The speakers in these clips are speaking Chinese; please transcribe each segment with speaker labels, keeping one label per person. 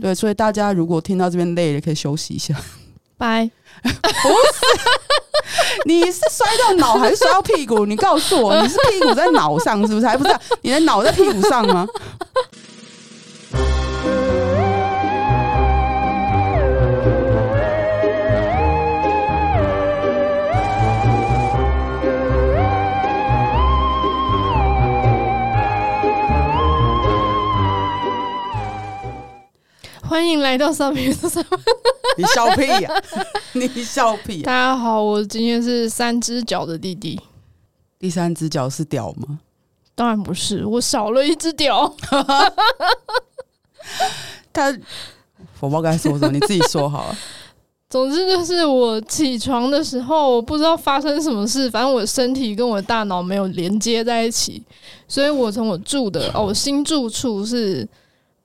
Speaker 1: 对，所以大家如果听到这边累了，可以休息一下。
Speaker 2: 拜。
Speaker 1: 不是，你是摔到脑还是摔到屁股？你告诉我，你是屁股在脑上是不是？还不是、啊，你的脑在屁股上吗？
Speaker 2: 欢迎来到上面的上面，
Speaker 1: 你笑屁呀、啊！你笑屁、啊！
Speaker 2: 大家好，我今天是三只脚的弟弟。
Speaker 1: 第三只脚是屌吗？
Speaker 2: 当然不是，我少了一只屌。
Speaker 1: 他，我不知道该说什么，你自己说好了。
Speaker 2: 总之就是我起床的时候，我不知道发生什么事，反正我身体跟我的大脑没有连接在一起，所以我从我住的哦，我新住处是。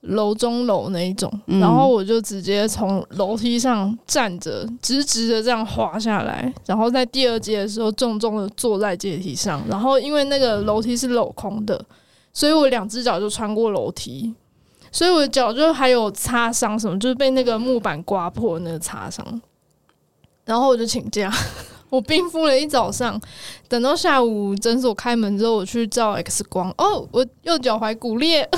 Speaker 2: 楼中楼那一种，然后我就直接从楼梯上站着，直直的这样滑下来，然后在第二阶的时候重重的坐在阶梯上，然后因为那个楼梯是镂空的，所以我两只脚就穿过楼梯，所以我的脚就还有擦伤，什么就是被那个木板刮破那个擦伤，然后我就请假，我冰敷了一早上，等到下午诊所开门之后，我去照 X 光，哦，我右脚踝骨裂。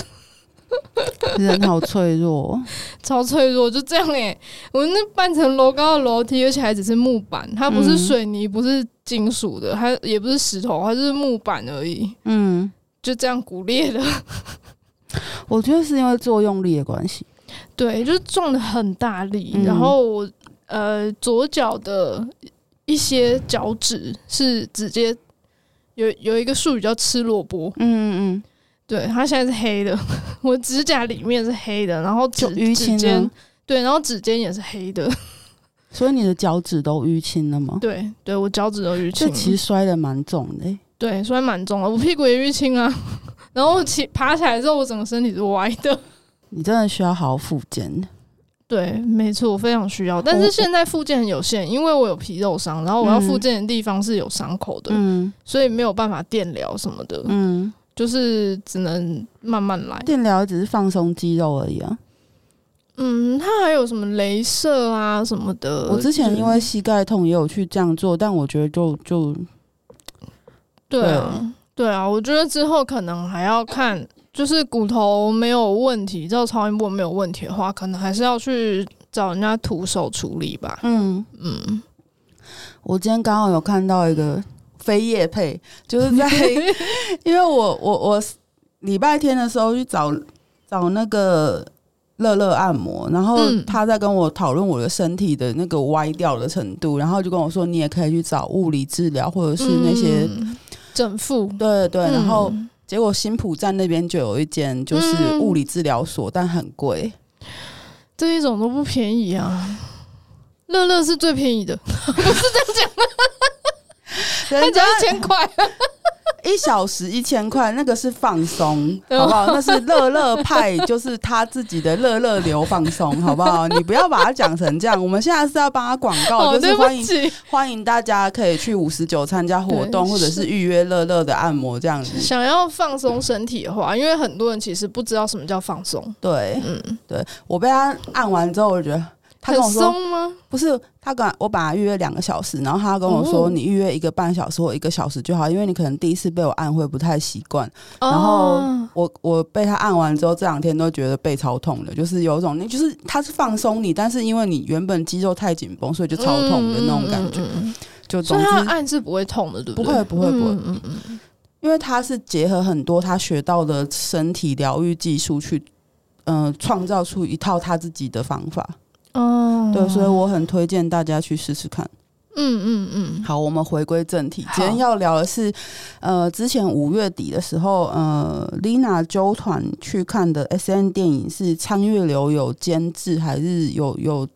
Speaker 1: 人好脆弱，
Speaker 2: 超脆弱，就这样哎、欸！我那半层楼高的楼梯，而且还只是木板，它不是水泥，不是金属的，它也不是石头，它就是木板而已。嗯，就这样骨裂的。
Speaker 1: 我觉得是因为作用力的关系，
Speaker 2: 对，就是撞的很大力，嗯、然后我呃左脚的一些脚趾是直接有有一个术语叫吃萝卜。嗯嗯嗯。对，它现在是黑的，我指甲里面是黑的，然后指指尖，对，然后指尖也是黑的，
Speaker 1: 所以你的脚趾都淤青了吗？
Speaker 2: 对，对我脚趾都淤青。这
Speaker 1: 其实摔的蛮重的、欸，
Speaker 2: 对，摔蛮重的，我屁股也淤青啊。然后起爬起来之后，我整个身体是歪的。
Speaker 1: 你真的需要好好复健。
Speaker 2: 对，没错，我非常需要。但是现在复健很有限，因为我有皮肉伤，然后我要复健的地方是有伤口的，嗯，所以没有办法电疗什么的，嗯。就是只能慢慢来，
Speaker 1: 电疗只是放松肌肉而已啊。
Speaker 2: 嗯，它还有什么镭射啊什么的。
Speaker 1: 我之前因为膝盖痛也有去这样做，但我觉得就就
Speaker 2: 对啊，对啊，我觉得之后可能还要看，就是骨头没有问题，照超音波没有问题的话，可能还是要去找人家徒手处理吧。嗯嗯，
Speaker 1: 我今天刚好有看到一个。非业配，就是在，因为我我我礼拜天的时候去找找那个乐乐按摩，然后他在跟我讨论我的身体的那个歪掉的程度，然后就跟我说，你也可以去找物理治疗或者是那些
Speaker 2: 整复，
Speaker 1: 对对，然后结果新浦站那边就有一间就是物理治疗所，但很贵，
Speaker 2: 这一种都不便宜啊，乐乐是最便宜的，不是这样讲的。人家一千块，
Speaker 1: 一小时一千块，那个是放松，好不好？那是乐乐派，就是他自己的乐乐流放松，好不好？你不要把它讲成这样。我们现在是要帮他广告，就是欢迎欢迎大家可以去五十九参加活动，或者是预约乐乐的按摩这样子。
Speaker 2: 想要放松身体的话，因为很多人其实不知道什么叫放松。
Speaker 1: 对，嗯，对我被他按完之后，我觉得。他跟我说
Speaker 2: 很松吗？
Speaker 1: 不是，他跟我本来预约两个小时，然后他跟我说，你预约一个半小时或一个小时就好，因为你可能第一次被我按会不太习惯。然后我我被他按完之后，这两天都觉得背超痛的，就是有一种，就是他是放松你，但是因为你原本肌肉太紧绷，所以就超痛的那种感觉。就总之
Speaker 2: 按是不会痛的，对不对？
Speaker 1: 不会，不会，不会。嗯嗯，因为他是结合很多他学到的身体疗愈技术去，嗯，创造出一套他自己的方法。哦，对，所以我很推荐大家去试试看。嗯嗯嗯。好，我们回归正题，今天要聊的是，呃，之前五月底的时候，呃，Lina 揪团去看的 S N 电影是苍月流有监制还是有有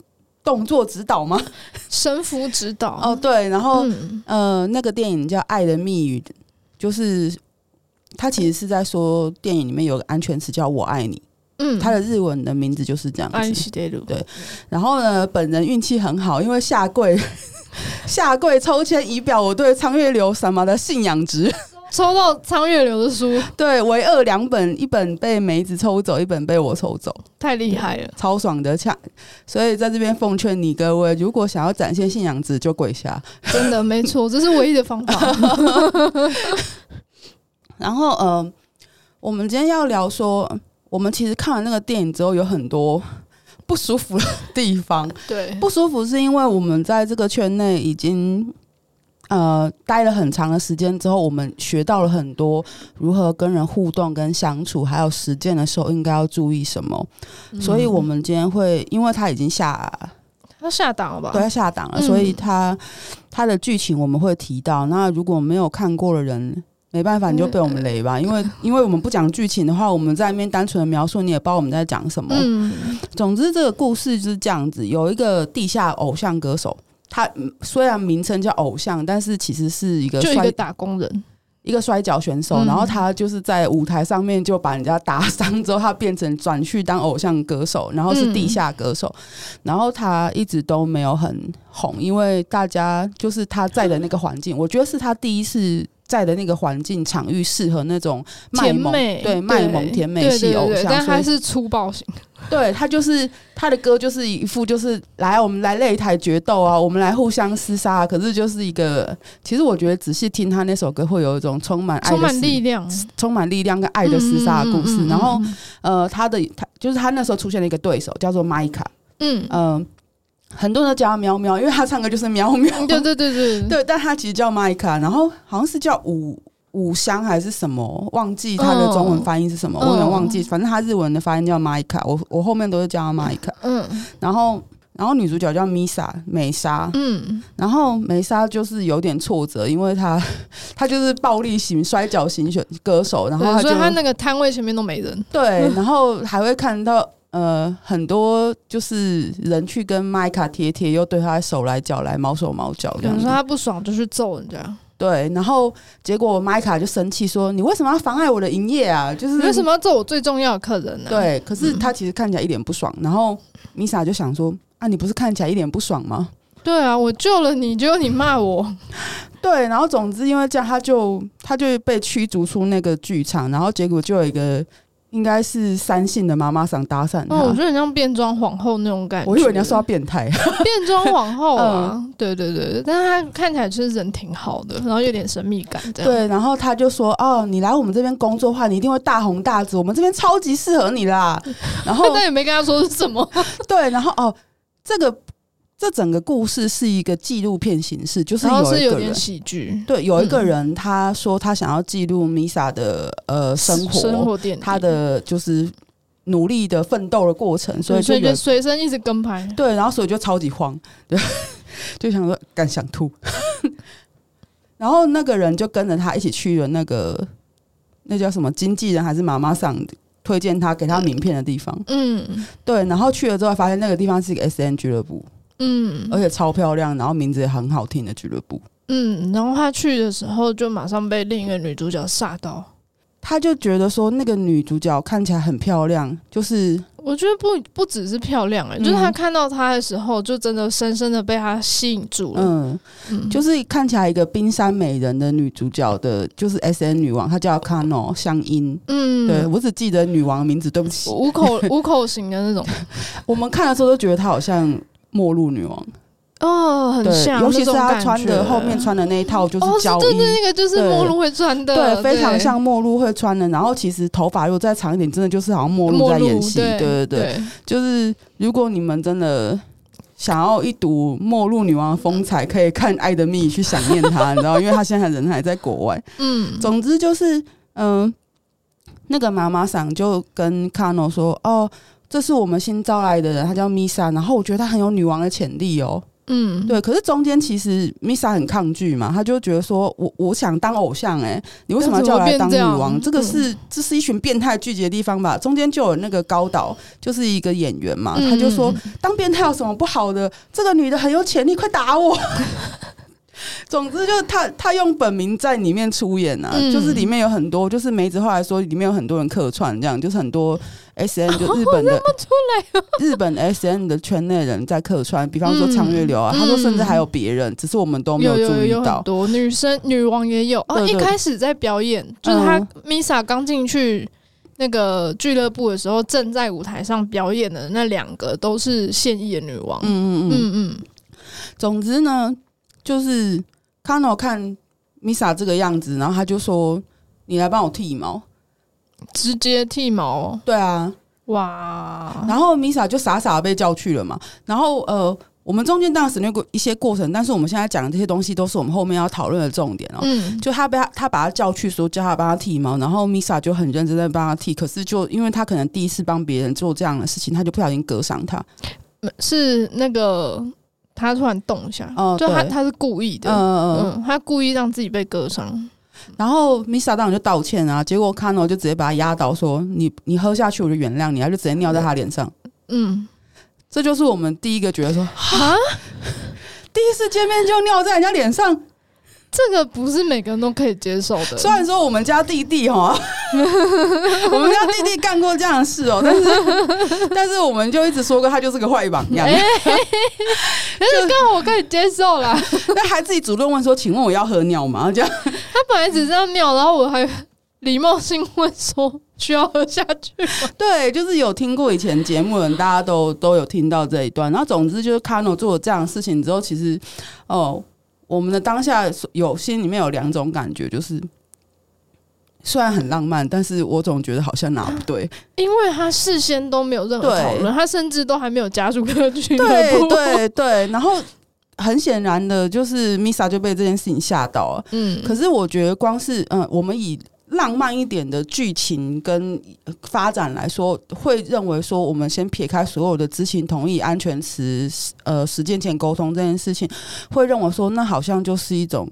Speaker 1: 动作指导吗？
Speaker 2: 神符指导。
Speaker 1: 哦，对，然后、嗯、呃，那个电影叫《爱的密语》，就是他其实是在说电影里面有个安全词叫“我爱你”。嗯，他的日文的名字就是这样子。对，然后呢，本人运气很好，因为下跪 下跪抽签以表我对苍月流什么的信仰值。
Speaker 2: 抽到苍月流的书，
Speaker 1: 对，唯二两本，一本被梅子抽走，一本被我抽走，
Speaker 2: 太厉害了，
Speaker 1: 超爽的恰。所以在这边奉劝你各位，如果想要展现信仰值，就跪下。
Speaker 2: 真的没错，这是唯一的方法。
Speaker 1: 然后，呃，我们今天要聊说，我们其实看完那个电影之后，有很多不舒服的地方。
Speaker 2: 对，
Speaker 1: 不舒服是因为我们在这个圈内已经。呃，待了很长的时间之后，我们学到了很多如何跟人互动、跟相处，还有实践的时候应该要注意什么。嗯、所以，我们今天会，因为他已经下，
Speaker 2: 他下档了吧？
Speaker 1: 对，他下档了，所以他他的剧情我们会提到。那如果没有看过的人，没办法，你就被我们雷吧。因为，因为我们不讲剧情的话，我们在那边单纯的描述，你也不知道我们在讲什么。嗯，总之，这个故事就是这样子：有一个地下偶像歌手。他虽然名称叫偶像，但是其实是一个
Speaker 2: 就一个打工人，
Speaker 1: 一个摔跤选手。嗯、然后他就是在舞台上面就把人家打伤之后，他变成转去当偶像歌手，然后是地下歌手。嗯、然后他一直都没有很红，因为大家就是他在的那个环境，我觉得是他第一次。在的那个环境场域适合那种卖萌，
Speaker 2: 美
Speaker 1: 对卖萌甜美系偶像，
Speaker 2: 但他是粗暴型。
Speaker 1: 对，他就是他的歌就是一副就是来我们来擂台决斗啊，我们来互相厮杀。可是就是一个，其实我觉得仔细听他那首歌，会有一种充满爱、充满
Speaker 2: 力量、
Speaker 1: 充满力量跟爱的厮杀的故事。然后呃，他的他就是他那时候出现了一个对手，叫做麦卡。嗯嗯。呃很多人都叫他喵喵，因为他唱歌就是喵喵。
Speaker 2: 对对对对
Speaker 1: 对，但他其实叫麦卡，然后好像是叫五五香还是什么，忘记他的中文发音是什么，嗯、我有点忘记。反正他日文的发音叫麦卡，我我后面都是叫他麦卡。嗯，然后然后女主角叫米莎美莎。嗯，然后美莎就是有点挫折，因为她 她就是暴力型摔跤型选歌手，然后
Speaker 2: 所以她那个摊位前面都没人。
Speaker 1: 对，然后还会看到。呃，很多就是人去跟麦卡贴贴，又对他手来脚来，毛手毛脚
Speaker 2: 这样。说他不爽就去揍人家。
Speaker 1: 对，然后结果麦卡就生气说：“你为什么要妨碍我的营业啊？就是
Speaker 2: 为什么要揍我最重要的客人呢？”
Speaker 1: 对，可是他其实看起来一脸不爽。嗯、然后米莎就想说：“啊，你不是看起来一脸不爽吗？”
Speaker 2: 对啊，我救了你，结果你骂我。
Speaker 1: 对，然后总之因为这样，他就他就被驱逐出那个剧场，然后结果就有一个。应该是三姓的妈妈桑搭讪他，
Speaker 2: 哦，我觉得很像变装皇后那种感觉。
Speaker 1: 我以为你要说她变态，
Speaker 2: 变装皇后啊，嗯、对对对，但是他看起来就是人挺好的，然后有点神秘感这样。
Speaker 1: 对，然后他就说：“哦，你来我们这边工作的话，你一定会大红大紫，我们这边超级适合你啦。”然后
Speaker 2: 但也没跟他说是什么。
Speaker 1: 对，然后哦，这个。这整个故事是一个纪录片形式，就是有一个人
Speaker 2: 喜剧，
Speaker 1: 对，有一个人他说他想要记录米莎的呃生活，
Speaker 2: 生活他
Speaker 1: 的就是努力的奋斗的过程，所以就
Speaker 2: 随身一直跟拍，
Speaker 1: 对，然后所以就超级慌，对，就想说敢想吐，然后那个人就跟着他一起去了那个那叫什么经纪人还是妈妈桑推荐他给他名片的地方，嗯，对，然后去了之后发现那个地方是一个 S N 俱乐部。嗯，而且超漂亮，然后名字也很好听的俱乐部。
Speaker 2: 嗯，然后他去的时候就马上被另一个女主角吓到，
Speaker 1: 他就觉得说那个女主角看起来很漂亮，就是
Speaker 2: 我觉得不不只是漂亮哎、欸，嗯、就是他看到她的时候就真的深深的被她吸引住了。嗯，嗯
Speaker 1: 就是看起来一个冰山美人的女主角的，就是 S N 女王，她叫 Kano 香音。嗯，对我只记得女王名字，对不起，
Speaker 2: 五口五口型的那种。
Speaker 1: 我们看的时候都觉得她好像。末路女王。
Speaker 2: 哦，很像，
Speaker 1: 尤其是她穿的后面穿的那一套就是胶衣，对
Speaker 2: 对，那个就是末路会穿的，
Speaker 1: 对，非常像末路会穿的。然后其实头发如果再长一点，真的就是好像末路在演戏，对对对，就是如果你们真的想要一睹末路女王的风采，可以看《爱的蜜》去想念她，你知道，因为她现在人还在国外。嗯，总之就是，嗯，那个妈妈桑就跟卡诺说，哦。这是我们新招来的人，他叫米莎，然后我觉得他很有女王的潜力哦。嗯，对。可是中间其实米莎很抗拒嘛，他就觉得说我我想当偶像，欸，哎，你为什么要叫我来当女王？这，这个是这是一群变态聚集的地方吧？中间就有那个高岛，就是一个演员嘛，他就说当变态有什么不好的？这个女的很有潜力，快打我！总之，就他他用本名在里面出演啊，嗯、就是里面有很多，就是梅子后来说里面有很多人客串，这样就是很多 S N 就日本的、
Speaker 2: 哦哦、
Speaker 1: 日本 S N 的圈内人在客串，比方说苍月流啊，嗯、他说甚至还有别人，只是我们都没有注意到。
Speaker 2: 女生女王也有。啊，一开始在表演，就是他 Misa 刚进去那个俱乐部的时候，正在舞台上表演的那两个都是现役的女王。嗯嗯嗯。嗯嗯。
Speaker 1: 总之呢，就是。Kano 看 Misa 这个样子，然后他就说：“你来帮我剃毛，
Speaker 2: 直接剃毛。”
Speaker 1: 对啊，
Speaker 2: 哇！
Speaker 1: 然后 Misa 就傻傻的被叫去了嘛。然后呃，我们中间当然省略过一些过程，但是我们现在讲的这些东西都是我们后面要讨论的重点哦。嗯，就他被他他把他叫去说叫他帮他剃毛，然后 Misa 就很认真在帮他剃。可是就因为他可能第一次帮别人做这样的事情，他就不小心割伤他。
Speaker 2: 是那个。他突然动一下，哦、就他他是故意的，嗯嗯嗯，他故意让自己被割伤，
Speaker 1: 然后 Misa 当然就道歉啊，结果 Kano 就直接把他压倒，说你你喝下去我就原谅你，他就直接尿在他脸上，嗯，这就是我们第一个觉得说啊，第一次见面就尿在人家脸上。
Speaker 2: 这个不是每个人都可以接受的。
Speaker 1: 虽然说我们家弟弟哈，我们家弟弟干过这样的事哦，但是 但是我们就一直说过他就是个坏榜样。
Speaker 2: 但是刚好我可以接受啦，
Speaker 1: 那还自己主动问说：“请问我要喝尿吗？”这样
Speaker 2: 他本来只是要尿，然后我还礼貌性问说：“需要喝下去吗？”
Speaker 1: 对，就是有听过以前节目的人，大家都都有听到这一段。然后总之就是 Kano 做了这样的事情之后，其实哦。我们的当下有心里面有两种感觉，就是虽然很浪漫，但是我总觉得好像哪不对，
Speaker 2: 因为他事先都没有任何讨论，他甚至都还没有加入这个俱乐部，
Speaker 1: 对对对，然后很显然的就是 Misa 就被这件事情吓到了，嗯，可是我觉得光是嗯，我们以。浪漫一点的剧情跟发展来说，会认为说，我们先撇开所有的知情同意、安全词、呃，实践前沟通这件事情，会认为说，那好像就是一种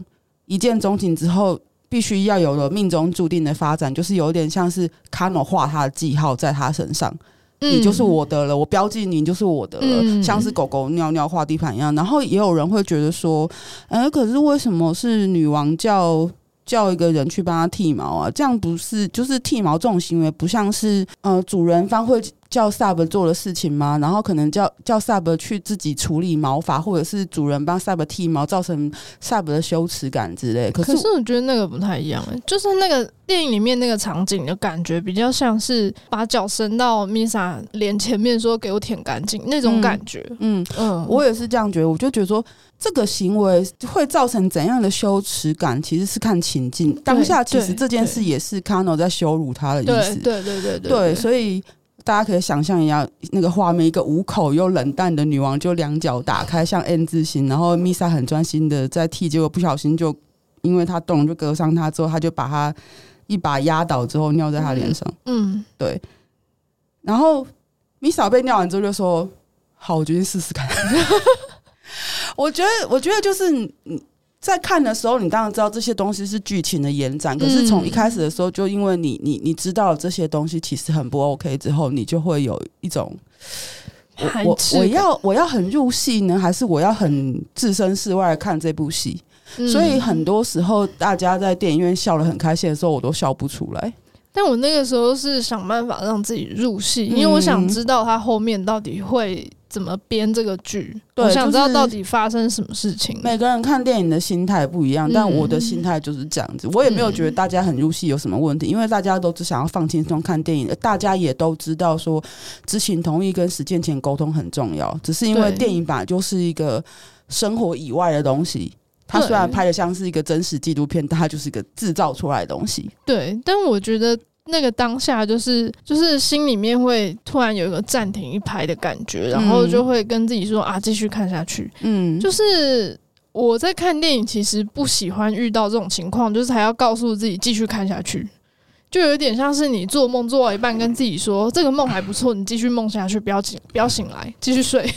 Speaker 1: 一见钟情之后必须要有了命中注定的发展，就是有点像是 Kano 画他的记号在他身上，你就是我的了，我标记你就是我的了，像是狗狗尿尿画地盘一样。然后也有人会觉得说，呃，可是为什么是女王叫？叫一个人去帮他剃毛啊，这样不是就是剃毛这种行为，不像是呃主人方会叫 sub 做的事情吗？然后可能叫叫 sub 去自己处理毛发，或者是主人帮 sub 剃毛，造成 sub 的羞耻感之类。可是，
Speaker 2: 可是我觉得那个不太一样，欸，就是那个电影里面那个场景的感觉，比较像是把脚伸到 Misa 脸前面说给我舔干净那种感觉。嗯嗯，嗯嗯我也是这样觉得，我就觉得说。这个行为会造成怎样的羞耻感？其实是看情境。当下其实这件事也是 Kano 在羞辱他的意思。对对对对
Speaker 1: 对。所以大家可以想象一下那个画面：一个无口又冷淡的女王，就两脚打开像 N 字形，然后 Misa 很专心的在剃，结果不小心就因为他动就割伤他，之后他就把他一把压倒，之后尿在他脸上。嗯，对。然后 Misa 被尿完之后就说：“好，我决定试试看。”我觉得，我觉得就是你在看的时候，你当然知道这些东西是剧情的延展。可是从一开始的时候，就因为你你你知道这些东西其实很不 OK 之后，你就会有一种我我我要我要很入戏呢，还是我要很置身事外看这部戏？所以很多时候大家在电影院笑得很开心的时候，我都笑不出来。
Speaker 2: 但我那个时候是想办法让自己入戏，因为我想知道他后面到底会。怎么编这个剧？对，我想知道到底发生什么事情。
Speaker 1: 每个人看电影的心态不一样，嗯、但我的心态就是这样子。我也没有觉得大家很入戏有什么问题，嗯、因为大家都只想要放轻松看电影。大家也都知道说，知情同意跟实践前沟通很重要。只是因为电影本来就是一个生活以外的东西，它虽然拍的像是一个真实纪录片，但它就是一个制造出来的东西。
Speaker 2: 对，但我觉得。那个当下就是就是心里面会突然有一个暂停一拍的感觉，然后就会跟自己说啊，继续看下去。嗯，就是我在看电影，其实不喜欢遇到这种情况，就是还要告诉自己继续看下去，就有点像是你做梦做到一半，跟自己说这个梦还不错，你继续梦下去，不要醒，不要醒来，继续睡。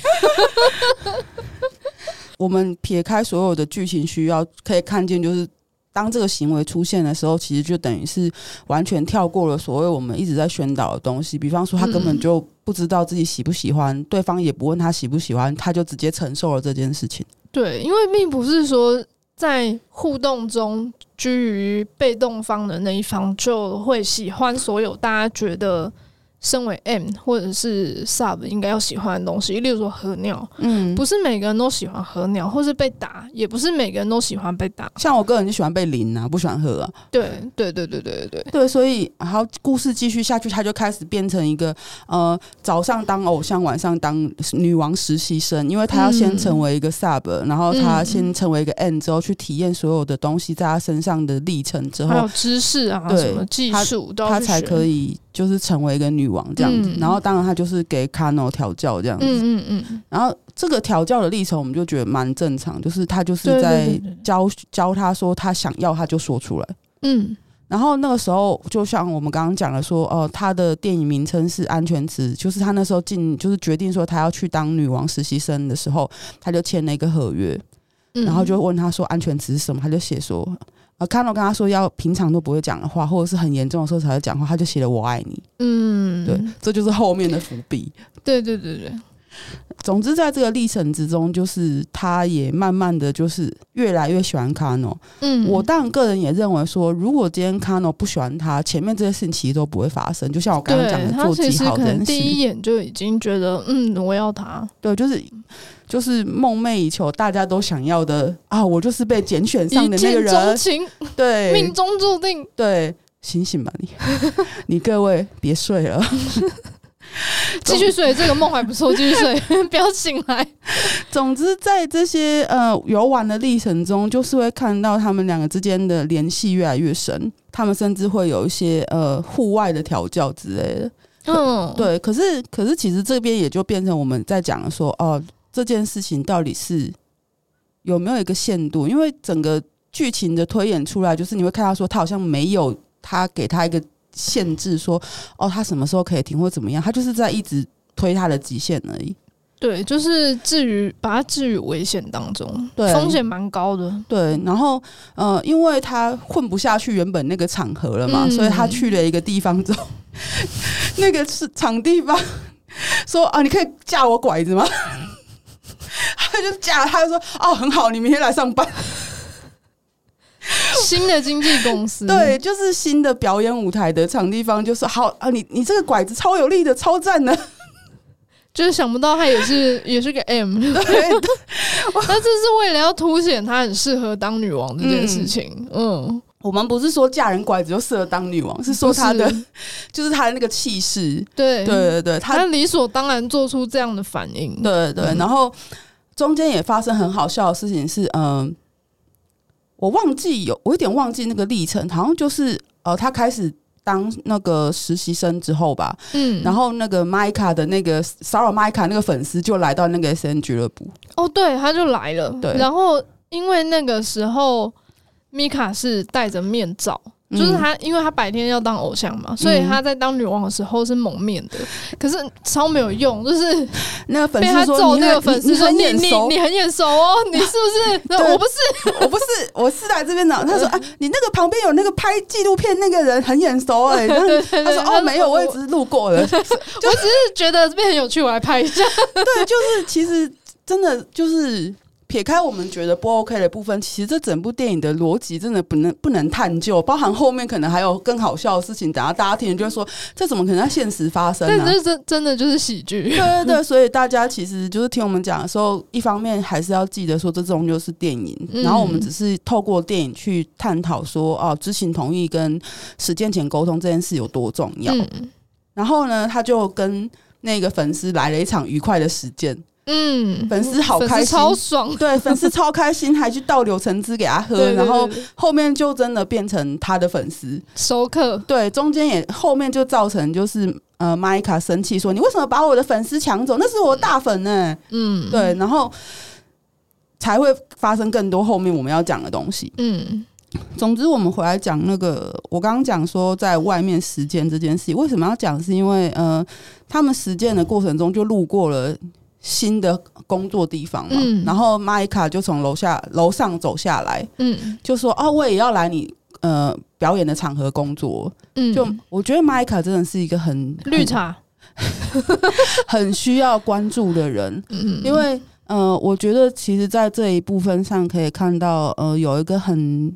Speaker 1: 我们撇开所有的剧情需要，可以看见就是。当这个行为出现的时候，其实就等于是完全跳过了所谓我们一直在宣导的东西。比方说，他根本就不知道自己喜不喜欢，嗯、对方也不问他喜不喜欢，他就直接承受了这件事情。
Speaker 2: 对，因为并不是说在互动中居于被动方的那一方，就会喜欢所有大家觉得。身为 M 或者是 Sub 应该要喜欢的东西，例如说喝尿，嗯，不是每个人都喜欢喝尿，或是被打，也不是每个人都喜欢被打。
Speaker 1: 像我个人就喜欢被淋啊，不喜欢喝啊。
Speaker 2: 对对对对对对对
Speaker 1: 对，所以，然后故事继续下去，他就开始变成一个呃，早上当偶像，晚上当女王实习生，因为他要先成为一个 Sub，然后他先成为一个 M 之后去体验所有的东西，在他身上的历程之后，
Speaker 2: 还有知识啊，什么技术，
Speaker 1: 他才可以。就是成为一个女王这样子，嗯、然后当然他就是给卡诺调教这样子，嗯嗯嗯，然后这个调教的历程我们就觉得蛮正常，就是他就是在教教他说他想要他就说出来，嗯，然后那个时候就像我们刚刚讲的说，哦、呃，他的电影名称是安全词，就是他那时候进就是决定说他要去当女王实习生的时候，他就签了一个合约，然后就问他说安全词是什么，他就写说。呃，看到跟他说要平常都不会讲的话，或者是很严重的时候才会讲话，他就写了“我爱你”。嗯，对，这就是后面的伏笔。
Speaker 2: 对对对对。
Speaker 1: 总之，在这个历程之中，就是他也慢慢的就是越来越喜欢卡诺。嗯，我当然个人也认为说，如果今天卡诺不喜欢他，前面这些事情其实都不会发生。就像我刚刚讲的，做记好的人，
Speaker 2: 第一眼就已经觉得，嗯，我要他。
Speaker 1: 对，就是。就是梦寐以求，大家都想要的啊！我就是被拣选上的那个人，对，
Speaker 2: 命中注定，
Speaker 1: 对，醒醒吧你，你各位别睡了，
Speaker 2: 继续睡，这个梦还不错，继续睡，不要醒来。
Speaker 1: 总之，在这些呃游玩的历程中，就是会看到他们两个之间的联系越来越深，他们甚至会有一些呃户外的调教之类的。嗯，对。可是，可是，其实这边也就变成我们在讲说，哦、呃。这件事情到底是有没有一个限度？因为整个剧情的推演出来，就是你会看到说他好像没有他给他一个限制，说哦，他什么时候可以停或怎么样？他就是在一直推他的极限而已。
Speaker 2: 对，就是置于把他置于危险当中，对，风险蛮高的。
Speaker 1: 对，然后呃，因为他混不下去原本那个场合了嘛，嗯、所以他去了一个地方之后，那个是场地方说啊，你可以架我拐子吗？他就架，他就说：“哦，很好，你明天来上班。”
Speaker 2: 新的经纪公司，
Speaker 1: 对，就是新的表演舞台的场地方，就是好啊，你你这个拐子超有力的，超赞的。
Speaker 2: 就是想不到他也是 也是个 M，对，那这是为了要凸显他很适合当女王这件事情。嗯，嗯，
Speaker 1: 我们不是说嫁人拐子就适合当女王，是说他的就是他的那个气势。对
Speaker 2: 对
Speaker 1: 对对，
Speaker 2: 他理所当然做出这样的反应。
Speaker 1: 对对对，然后。中间也发生很好笑的事情是，嗯、呃，我忘记有，我有点忘记那个历程，好像就是呃，他开始当那个实习生之后吧，嗯，然后那个麦卡的那个骚扰麦卡那个粉丝就来到那个 SN 俱乐部，
Speaker 2: 哦，对，他就来了，对，然后因为那个时候米卡是戴着面罩。就是他，因为他白天要当偶像嘛，所以他在当女王的时候是蒙面的，可是超没有用。就是
Speaker 1: 那个粉丝说，
Speaker 2: 那个粉丝说你你你很眼熟哦，你是不是？我不是，
Speaker 1: 我不是，我是来这边的。他说啊，你那个旁边有那个拍纪录片那个人很眼熟哎。他说哦，没有，我也只是路过了。我只
Speaker 2: 是觉得这边很有趣，我来拍一下。
Speaker 1: 对，就是其实真的就是。撇开我们觉得不 OK 的部分，其实这整部电影的逻辑真的不能不能探究，包含后面可能还有更好笑的事情。等下大家听，就会说这怎么可能在现实发生呢？
Speaker 2: 但这真真的 就是喜剧。
Speaker 1: 对对对，所以大家其实就是听我们讲的时候，一方面还是要记得说，这终究是电影。然后我们只是透过电影去探讨说，哦，知情同意跟实践前沟通这件事有多重要。然后呢，他就跟那个粉丝来了一场愉快的实践。嗯，粉丝好开心，
Speaker 2: 超爽。
Speaker 1: 对，粉丝超开心，还去倒柳橙汁给他喝，然后后面就真的变成他的粉丝
Speaker 2: 收客。
Speaker 1: 对，中间也后面就造成就是呃，麦卡生气说：“你为什么把我的粉丝抢走？那是我大粉呢、欸。”嗯，对，然后才会发生更多后面我们要讲的东西。嗯，总之我们回来讲那个，我刚刚讲说在外面实践这件事，为什么要讲？是因为呃，他们实践的过程中就路过了。新的工作地方嘛，嗯、然后麦卡就从楼下楼上走下来，嗯，就说哦，我也要来你呃表演的场合工作，嗯，就我觉得麦卡真的是一个很
Speaker 2: 绿茶，
Speaker 1: 很需要关注的人，嗯，因为呃，我觉得其实在这一部分上可以看到，呃，有一个很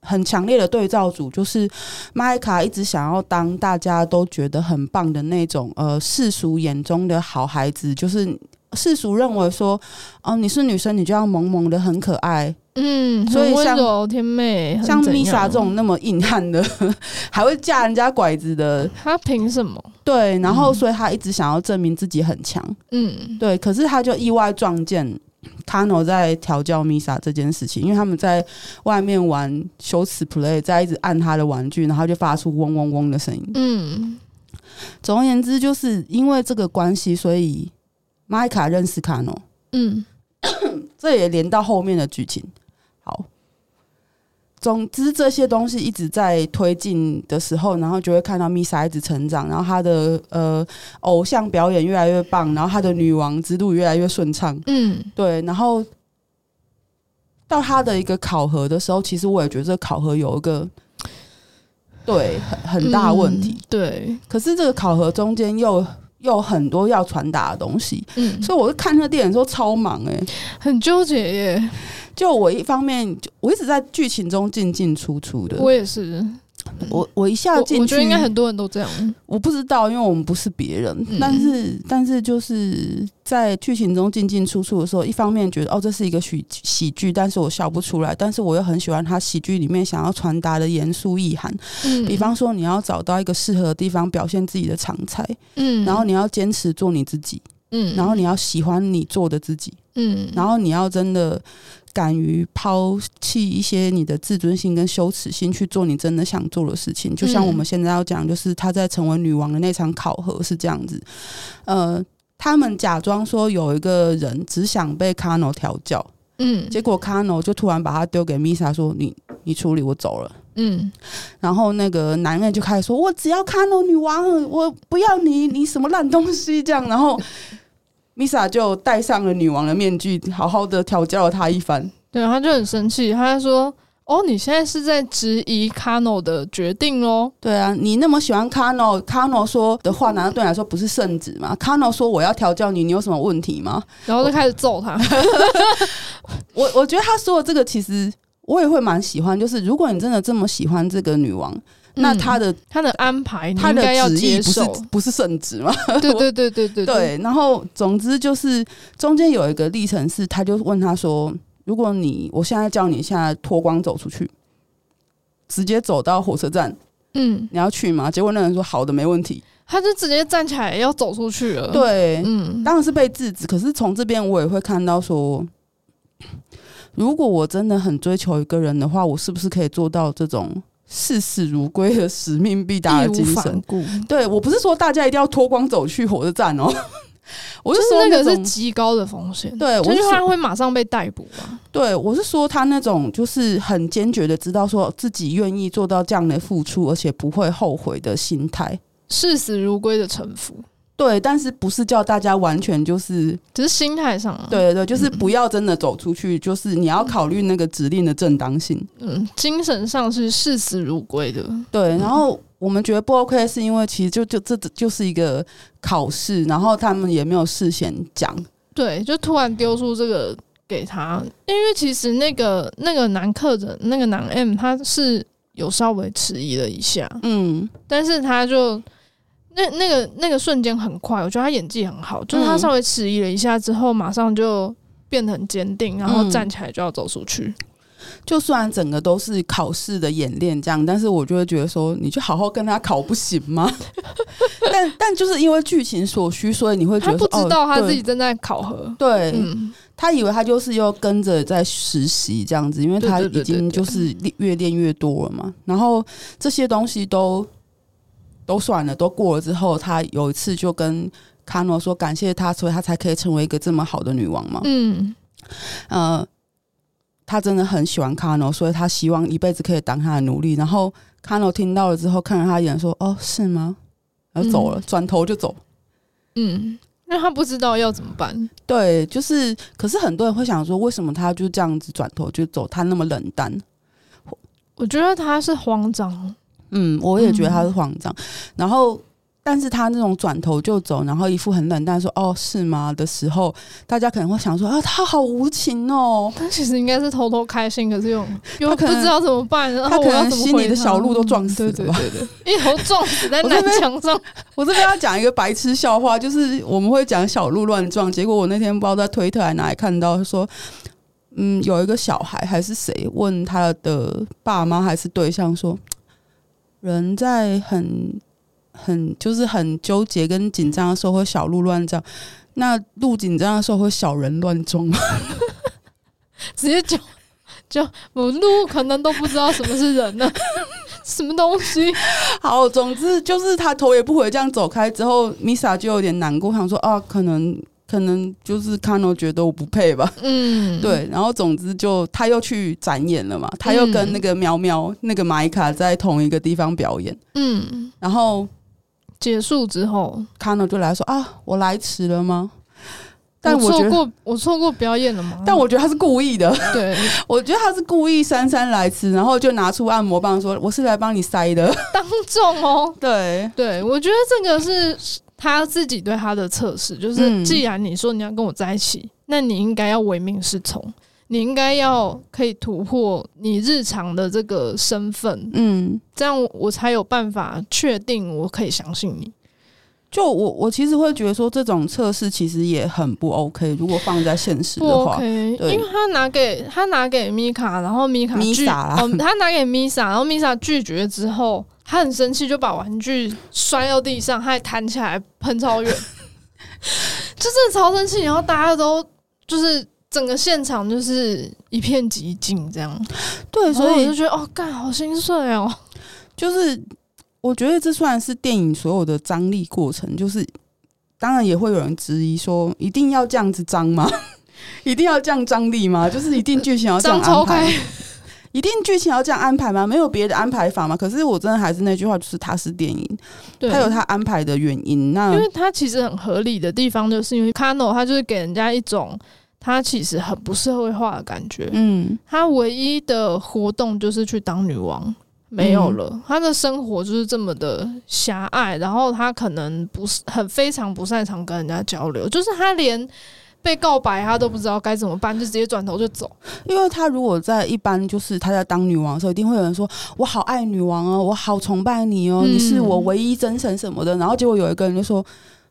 Speaker 1: 很强烈的对照组，就是麦卡一直想要当大家都觉得很棒的那种，呃，世俗眼中的好孩子，就是世俗认为说，哦，你是女生，你就要萌萌的很可爱。
Speaker 2: 嗯，所以像温柔甜美，
Speaker 1: 像 Misa 这种那么硬汉的，还会架人家拐子的，
Speaker 2: 他凭什么？
Speaker 1: 对，然后所以他一直想要证明自己很强。嗯，对，可是他就意外撞见 Kano 在调教 Misa 这件事情，因为他们在外面玩羞耻 play，在一直按他的玩具，然后就发出嗡嗡嗡的声音。嗯，总而言之，就是因为这个关系，所以 Maika 认识 Kano。嗯，这也连到后面的剧情。好，总之这些东西一直在推进的时候，然后就会看到 Misa 一直成长，然后她的呃偶像表演越来越棒，然后她的女王之路越来越顺畅。嗯，对。然后到他的一个考核的时候，其实我也觉得这个考核有一个对很很大问题。
Speaker 2: 嗯、对，
Speaker 1: 可是这个考核中间又又有很多要传达的东西。嗯，所以我看那个电影的时候超忙哎、欸，
Speaker 2: 很纠结耶。
Speaker 1: 就我一方面，就我一直在剧情中进进出出的。
Speaker 2: 我也是，
Speaker 1: 我我一下进去，
Speaker 2: 我觉得应该很多人都这样。
Speaker 1: 我不知道，因为我们不是别人。嗯、但是，但是就是在剧情中进进出出的时候，一方面觉得哦，这是一个喜喜剧，但是我笑不出来。但是我又很喜欢他喜剧里面想要传达的严肃意涵。嗯，比方说，你要找到一个适合的地方表现自己的长才。嗯，然后你要坚持做你自己。嗯，然后你要喜欢你做的自己。嗯，然后你要真的。敢于抛弃一些你的自尊心跟羞耻心，去做你真的想做的事情。就像我们现在要讲，就是他在成为女王的那场考核是这样子。呃，他们假装说有一个人只想被 Kano 调教，嗯，结果 Kano 就突然把他丢给 Misa 说：“你你处理，我走了。”嗯，然后那个男人就开始说：“我只要 Kano 女王，我不要你，你什么烂东西？”这样，然后。Misa 就戴上了女王的面具，好好的调教了他一番。
Speaker 2: 对，他就很生气，他就说：“哦，你现在是在质疑 Kano 的决定哦？”
Speaker 1: 对啊，你那么喜欢 Kano，Kano 说的话难道对你来说不是圣旨吗？Kano 说我要调教你，你有什么问题吗？
Speaker 2: 然后就开始揍他。
Speaker 1: 我 我觉得他说的这个其实我也会蛮喜欢，就是如果你真的这么喜欢这个女王。那他的、嗯、
Speaker 2: 他的安排，他的旨意不
Speaker 1: 是不是圣旨吗？
Speaker 2: 对对对对对
Speaker 1: 对。然后总之就是中间有一个历程是，他就问他说：“如果你我现在叫你现在脱光走出去，直接走到火车站，嗯，你要去吗？”结果那人说：“好的，没问题。”
Speaker 2: 他就直接站起来要走出去了。
Speaker 1: 对，嗯，当然是被制止。可是从这边我也会看到说，如果我真的很追求一个人的话，我是不是可以做到这种？视死如归的使命必达的精神，对，我不是说大家一定要脱光走去火车站哦，我是说
Speaker 2: 那个是极高的风险，
Speaker 1: 对，我
Speaker 2: 是他会马上被逮捕嘛。
Speaker 1: 对，我是说他那种就是很坚决的知道说自己愿意做到这样的付出，而且不会后悔的心态，
Speaker 2: 视死如归的臣服。
Speaker 1: 对，但是不是叫大家完全就是，
Speaker 2: 只是心态上啊。
Speaker 1: 对对，就是不要真的走出去，嗯、就是你要考虑那个指令的正当性。
Speaker 2: 嗯，精神上是视死如归的。
Speaker 1: 对，然后我们觉得不 OK，是因为其实就就这就是一个考试，然后他们也没有事先讲。
Speaker 2: 对，就突然丢出这个给他，因为其实那个那个男客人，那个男 M，他是有稍微迟疑了一下，嗯，但是他就。那那个那个瞬间很快，我觉得他演技很好，就是他稍微迟疑了一下之后，马上就变得很坚定，然后站起来就要走出去。
Speaker 1: 就算整个都是考试的演练这样，但是我就会觉得说，你就好好跟他考不行吗？但但就是因为剧情所需，所以你会觉得
Speaker 2: 他不知道他自己正在考核。
Speaker 1: 对，嗯，他以为他就是又跟着在实习这样子，因为他已经就是越练越多了嘛。然后这些东西都。都算了，都过了之后，他有一次就跟卡诺说感谢他，所以他才可以成为一个这么好的女王嘛。嗯，呃，他真的很喜欢卡诺，所以他希望一辈子可以当他的奴隶。然后卡诺听到了之后，看着他一眼说：“哦，是吗？”然后走了，转、嗯、头就走。
Speaker 2: 嗯，那他不知道要怎么办。
Speaker 1: 对，就是，可是很多人会想说，为什么他就这样子转头就走？他那么冷淡，
Speaker 2: 我觉得他是慌张。
Speaker 1: 嗯，我也觉得他是慌张。嗯、然后但是他那种转头就走，然后一副很冷淡说“哦，是吗”的时候，大家可能会想说啊，他好无情哦。
Speaker 2: 他其实应该是偷偷开心，可是又又不知道怎么办，然后
Speaker 1: 他可能心里的小鹿都撞死了吧？
Speaker 2: 对对对对，一头撞死在南墙上。
Speaker 1: 我这边要讲一个白痴笑话，就是我们会讲小鹿乱撞，结果我那天不知道在推特还哪里看到说，嗯，有一个小孩还是谁问他的爸妈还是对象说，人在很。很就是很纠结跟紧张的时候会小鹿乱撞，那鹿紧张的时候会小人乱撞吗？
Speaker 2: 直接就就我鹿可能都不知道什么是人呢，什么东西？
Speaker 1: 好，总之就是他头也不回这样走开之后，Misa 就有点难过，想说啊，可能可能就是 Kano 觉得我不配吧，嗯，对，然后总之就他又去展演了嘛，他又跟那个喵喵、嗯、那个玛伊卡在同一个地方表演，嗯，然后。
Speaker 2: 结束之后，
Speaker 1: 卡诺就来说啊，我来迟了吗？
Speaker 2: 但我错过，我错过表演了吗？
Speaker 1: 但我觉得他是故意的。
Speaker 2: 对，
Speaker 1: 我觉得他是故意姗姗来迟，然后就拿出按摩棒说：“我是来帮你塞的。”
Speaker 2: 当众哦，
Speaker 1: 对
Speaker 2: 对，我觉得这个是他自己对他的测试，就是既然你说你要跟我在一起，嗯、那你应该要唯命是从。你应该要可以突破你日常的这个身份，嗯，这样我才有办法确定我可以相信你。
Speaker 1: 就我我其实会觉得说，这种测试其实也很不 OK。如果放在现实的话
Speaker 2: ，OK，因为他拿给他拿给米卡，然后米卡拒，哦，他拿给米莎，然后米莎拒绝之后，他很生气，就把玩具摔到地上，他还弹起来喷超远，就真的超生气。然后大家都就是。整个现场就是一片寂静，这样。
Speaker 1: 对，所以我就觉得
Speaker 2: 哦，干，好心碎哦。
Speaker 1: 就是我觉得这算是电影所有的张力过程。就是当然也会有人质疑说，一定要这样子张吗？一定要这样张力吗？就是一定剧情要这样安排？一定剧情要这样安排吗？没有别的安排法吗？可是我真的还是那句话，就是它是电影，它有它安排的原因。那
Speaker 2: 因为它其实很合理的地方，就是因为 Kano 他就是给人家一种。他其实很不社会化的感觉，嗯，他唯一的活动就是去当女王，没有了。他的生活就是这么的狭隘，然后他可能不是很非常不擅长跟人家交流，就是他连被告白他都不知道该怎么办，就直接转头就走。
Speaker 1: 因为他如果在一般就是他在当女王的时候，一定会有人说：“我好爱女王哦，我好崇拜你哦，你是我唯一真神什么的。”然后结果有一个人就说。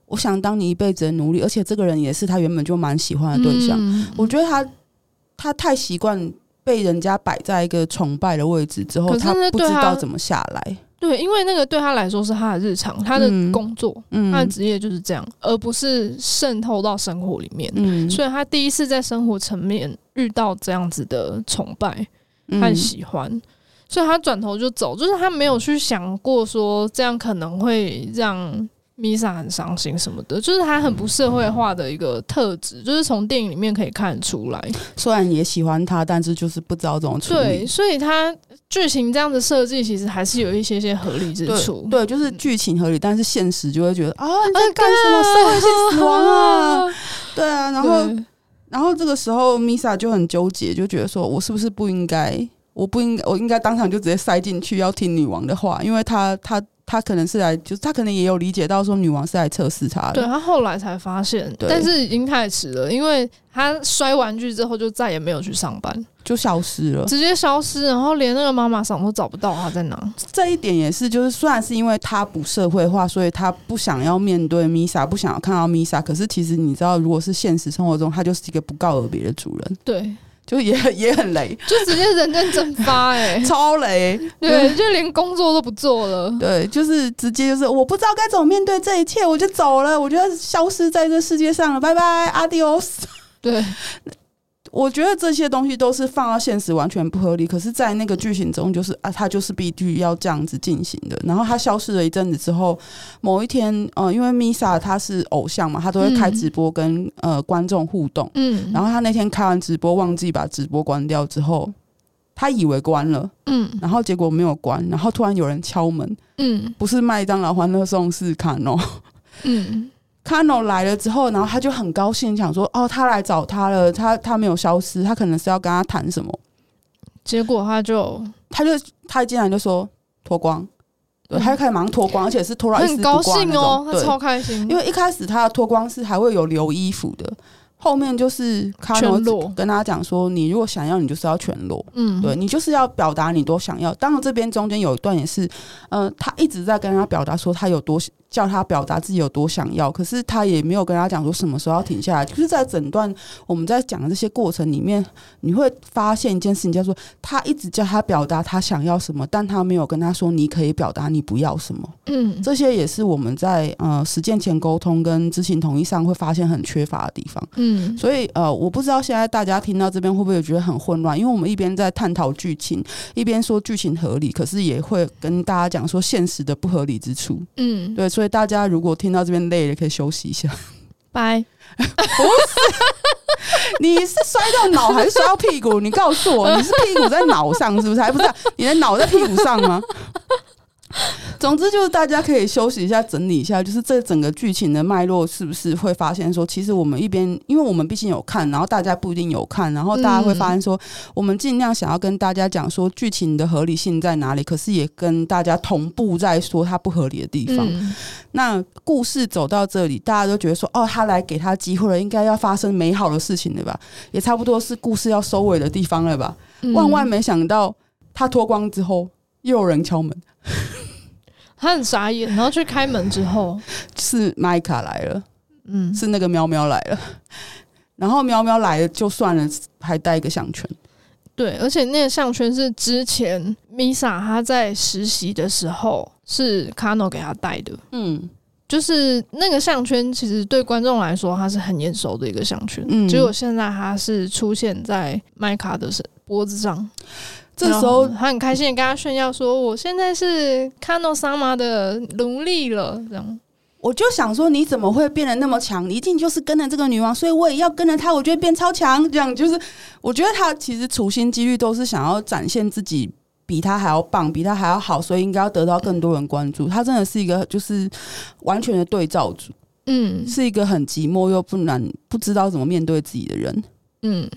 Speaker 1: 我想当你一辈子的奴隶，而且这个人也是他原本就蛮喜欢的对象。嗯、我觉得他他太习惯被人家摆在一个崇拜的位置之后，他不知道怎么下来。
Speaker 2: 对，因为那个对他来说是他的日常，他的工作，嗯、他的职业就是这样，而不是渗透到生活里面。嗯、所以他第一次在生活层面遇到这样子的崇拜和喜欢，嗯、所以他转头就走，就是他没有去想过说这样可能会让。米莎很伤心什么的，就是他很不社会化的一个特质，就是从电影里面可以看出来。
Speaker 1: 虽然也喜欢他，但是就是不知道怎么处理。
Speaker 2: 对，所以他剧情这样的设计，其实还是有一些些合理之处。
Speaker 1: 对，就是剧情合理，但是现实就会觉得啊，你在干什么？社会性死亡啊！对啊，然后，然后这个时候米莎就很纠结，就觉得说我是不是不应该？我不应该，我应该当场就直接塞进去，要听女王的话，因为他他。他可能是来，就是他可能也有理解到说女王是来测试他的。
Speaker 2: 对，他后来才发现，对但是已经太迟了，因为他摔玩具之后就再也没有去上班，
Speaker 1: 就消失了，
Speaker 2: 直接消失，然后连那个妈妈桑都找不到他在哪。
Speaker 1: 这一点也是，就是虽然是因为他不社会化，所以他不想要面对米莎，不想要看到米莎。可是其实你知道，如果是现实生活中，他就是一个不告而别的主人。
Speaker 2: 对。
Speaker 1: 就也 也很雷，
Speaker 2: 就直接人间蒸发哎、欸，
Speaker 1: 超雷，
Speaker 2: 对，就连工作都不做了，
Speaker 1: 对，就是直接就是我不知道该怎么面对这一切，我就走了，我就要消失在这世界上了，拜拜，adios，
Speaker 2: 对。
Speaker 1: 我觉得这些东西都是放到现实完全不合理，可是，在那个剧情中，就是啊，他就是必须要这样子进行的。然后他消失了一阵子之后，某一天，呃，因为 Misa 他是偶像嘛，他都会开直播跟、嗯、呃观众互动。嗯。然后他那天开完直播，忘记把直播关掉之后，他以为关了，嗯，然后结果没有关，然后突然有人敲门，嗯，不是麦当劳欢乐颂，是卡诺，嗯。Kano 来了之后，然后他就很高兴，想说：“哦，他来找他了，他他没有消失，他可能是要跟他谈什么。”结果他就，他就，他竟然就说：“脱光。”对，他就开始马上脱光，而且是脱到一丝不挂那种，
Speaker 2: 很高兴哦，他超开心。
Speaker 1: 因为一开始他的脱光是还会有留衣服的。后面就是卡诺跟他讲说，你如果想要，你就是要全裸，嗯，对，你就是要表达你多想要。当然这边中间有一段也是，呃，他一直在跟他表达说他有多。叫他表达自己有多想要，可是他也没有跟他讲说什么时候要停下来。就是在整段我们在讲的这些过程里面，你会发现一件事情，叫做他一直叫他表达他想要什么，但他没有跟他说你可以表达你不要什么。嗯，这些也是我们在呃实践前沟通跟知情同意上会发现很缺乏的地方。嗯，所以呃，我不知道现在大家听到这边会不会觉得很混乱，因为我们一边在探讨剧情，一边说剧情合理，可是也会跟大家讲说现实的不合理之处。嗯，对。所以大家如果听到这边累了，可以休息一下。
Speaker 2: 拜。
Speaker 1: 不是，你是摔到脑还是摔到屁股？你告诉我，你是屁股在脑上是不是？还不是、啊？你的脑在屁股上吗？总之就是大家可以休息一下，整理一下，就是这整个剧情的脉络是不是会发现说，其实我们一边，因为我们毕竟有看，然后大家不一定有看，然后大家会发现说，我们尽量想要跟大家讲说剧情的合理性在哪里，可是也跟大家同步在说它不合理的地方。那故事走到这里，大家都觉得说，哦，他来给他机会了，应该要发生美好的事情了吧？也差不多是故事要收尾的地方了吧？万万没想到，他脱光之后，又有人敲门。
Speaker 2: 他很傻眼，然后去开门之后，
Speaker 1: 是麦卡来了，嗯，是那个喵喵来了，然后喵喵来了就算了，还带一个项圈，
Speaker 2: 对，而且那个项圈是之前米莎他在实习的时候是卡诺给他戴的，嗯，就是那个项圈其实对观众来说它是很眼熟的一个项圈，嗯，结果现在它是出现在麦卡的脖子上。这时候他很开心的跟他炫耀说：“我现在是卡诺萨玛的奴隶了。”这样，
Speaker 1: 我就想说：“你怎么会变得那么强？你一定就是跟着这个女王，所以我也要跟着她，我觉得变超强。”这样就是，我觉得他其实处心积虑都是想要展现自己比他还要棒，比他还要好，所以应该要得到更多人关注。他真的是一个就是完全的对照组，嗯，是一个很寂寞又不难不知道怎么面对自己的人，嗯，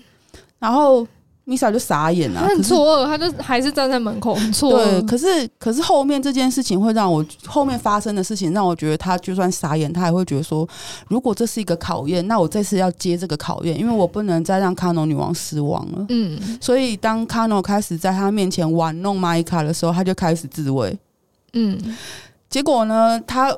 Speaker 1: 然后。米莎就傻眼了，
Speaker 2: 他很错愕，他就还是站在门口很错愕。
Speaker 1: 对，可是可是后面这件事情会让我后面发生的事情让我觉得他就算傻眼，他还会觉得说，如果这是一个考验，那我这次要接这个考验，因为我不能再让卡农女王失望了。嗯，所以当卡农开始在他面前玩弄麦卡的时候，他就开始自慰。嗯，结果呢，他。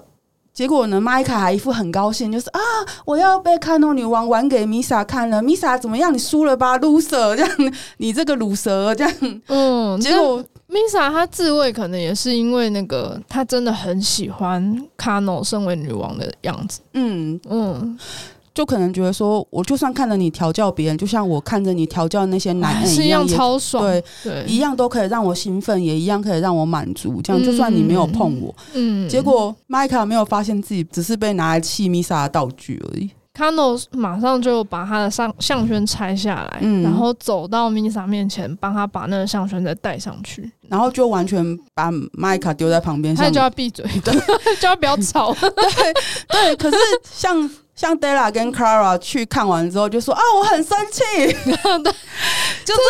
Speaker 1: 结果呢，麦卡还一副很高兴，就是啊，我要被卡诺女王玩给米莎看了。米莎怎么样？你输了吧，loser！这样，你这个卤蛇这样。嗯，
Speaker 2: 结果米莎她自慰，可能也是因为那个她真的很喜欢卡诺身为女王的样子。嗯嗯。
Speaker 1: 就可能觉得说，我就算看着你调教别人，就像我看着你调教那些男人
Speaker 2: 一样，是一样超爽，
Speaker 1: 对对，一样都可以让我兴奋，也一样可以让我满足。这样，就算你没有碰我，嗯，结果麦卡没有发现自己只是被拿来气米莎的道具而已。
Speaker 2: 卡诺马上就把他的项项圈拆下来，嗯，然后走到米莎面前，帮他把那个项圈再戴上去，
Speaker 1: 然后就完全把麦卡丢在旁边，
Speaker 2: 他就要闭嘴，对，就要不要吵，
Speaker 1: 对对。可是像。像 Della 跟 Clara 去看完之后就说啊，我很生气，对，就这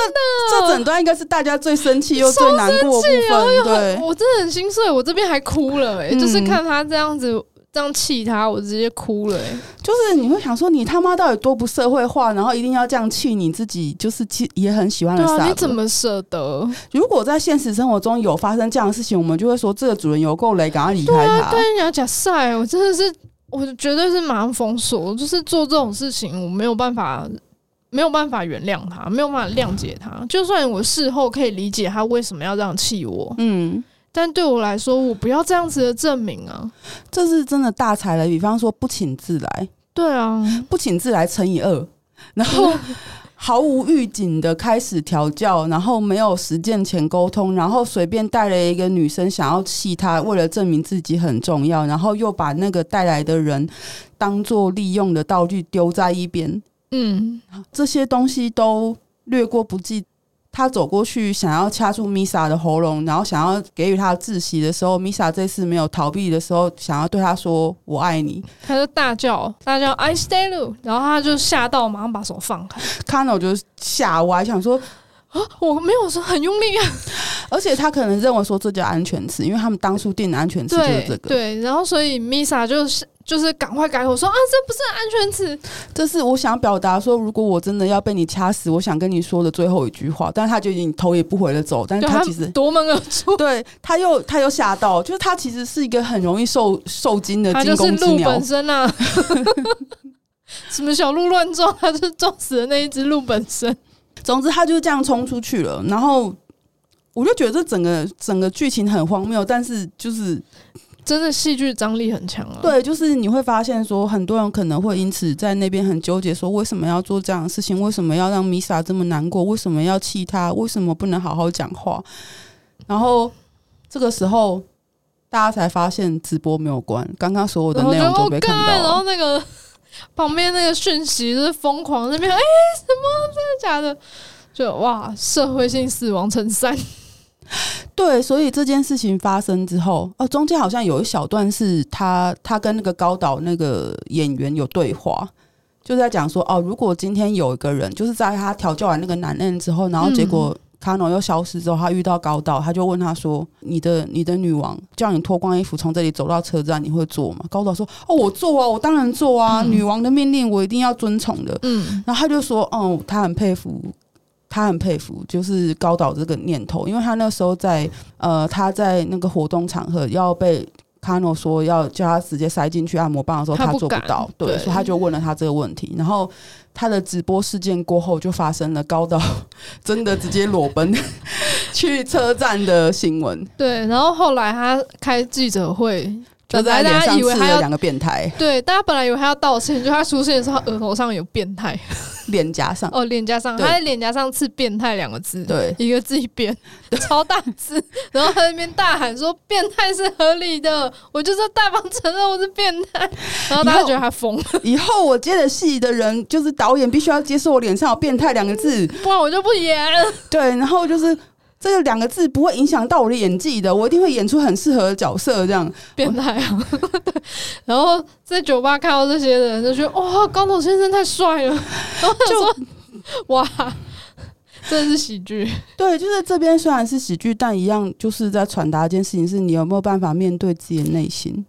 Speaker 1: 这整段应该是大家最生气又最难过的部分，对，
Speaker 2: 我真的很心碎，我这边还哭了哎、欸，就是看他这样子这样气他，我直接哭了哎、欸，
Speaker 1: 就是你会想说你他妈到底多不社会化，然后一定要这样气你自己，就是其也很喜欢的，
Speaker 2: 对啊，你怎么舍得？
Speaker 1: 如果在现实生活中有发生这样的事情，我们就会说这个主人有够雷，赶快离开他。
Speaker 2: 对，你要假赛，我真的是。我绝对是马上封锁，就是做这种事情，我没有办法，没有办法原谅他，没有办法谅解他。就算我事后可以理解他为什么要这样气我，嗯，但对我来说，我不要这样子的证明啊！
Speaker 1: 这是真的大才了，比方说不请自来，
Speaker 2: 对啊，
Speaker 1: 不请自来乘以二，然后。毫无预警的开始调教，然后没有实践前沟通，然后随便带了一个女生想要气他，为了证明自己很重要，然后又把那个带来的人当做利用的道具丢在一边。嗯，这些东西都略过不计。他走过去想要掐住米莎的喉咙，然后想要给予他窒息的时候，米莎这次没有逃避的时候，想要对他说“我爱你”，
Speaker 2: 他就大叫大叫 “I stay you”，然后他就吓到，马上把手放开。
Speaker 1: 卡诺就吓歪，想说啊，我没有说很用力啊。而且他可能认为说这叫安全词，因为他们当初定的安全词就是这个。
Speaker 2: 对，然后所以 Misa 就是就是赶快改口说啊，这不是安全词，
Speaker 1: 这是我想表达说，如果我真的要被你掐死，我想跟你说的最后一句话。但是他就已经头也不回的走，但是他其实
Speaker 2: 夺门而出，
Speaker 1: 对，他又他又吓到，就是他其实是一个很容易受受惊的惊弓之
Speaker 2: 鸟。本身啊，什么小鹿乱撞，他就撞死了那一只鹿本身。
Speaker 1: 总之，他就这样冲出去了。然后，我就觉得这整个整个剧情很荒谬，但是就是
Speaker 2: 真的戏剧张力很强啊。
Speaker 1: 对，就是你会发现说，很多人可能会因此在那边很纠结，说为什么要做这样的事情？为什么要让米莎这么难过？为什么要气他？为什么不能好好讲话？然后这个时候，大家才发现直播没有关，刚刚所有的内容都被看到了。
Speaker 2: 然后那个。旁边那个讯息就是疯狂那边，哎、欸，什么真的假的？就哇，社会性死亡乘三。
Speaker 1: 对，所以这件事情发生之后，哦，中间好像有一小段是他他跟那个高岛那个演员有对话，就在讲说，哦，如果今天有一个人，就是在他调教完那个男人之后，然后结果。嗯卡农又消失之后，他遇到高岛，他就问他说：“你的你的女王叫你脱光衣服从这里走到车站，你会做吗？”高岛说：“哦，我做啊，我当然做啊，嗯、女王的命令我一定要遵从的。”嗯，然后他就说：“哦，他很佩服，他很佩服，就是高岛这个念头，因为他那时候在呃，他在那个活动场合要被。”卡诺说要叫他直接塞进去按摩棒的时候，他做不到，对，对，所以他就问了他这个问题。然后他的直播事件过后，就发生了高岛 真的直接裸奔 去车站的新闻。
Speaker 2: 对，然后后来他开记者会。
Speaker 1: 本来大家以为还有两个
Speaker 2: 变态，对，大家本来以为他要道歉，就他出现的时候，他额头上有变态，
Speaker 1: 脸颊上
Speaker 2: 哦，脸颊上，他在脸颊上刺“变态”两个字，对，一个字一变，超大字，然后他那边大喊说：“变态是合理的，我就是大方承认我是变态。”然后大家觉得他疯了。
Speaker 1: 以后我接的戏的人，就是导演，必须要接受我脸上有“变态”两个字，
Speaker 2: 不然我就不演。
Speaker 1: 对，然后就是。这个两个字不会影响到我的演技的，我一定会演出很适合的角色。这样
Speaker 2: 变态啊！对，然后在酒吧看到这些人，就觉得哇，高岛先生太帅了。然 后就说哇，这是喜剧。
Speaker 1: 对，就是这边虽然是喜剧，但一样就是在传达一件事情：是你有没有办法面对自己的内心。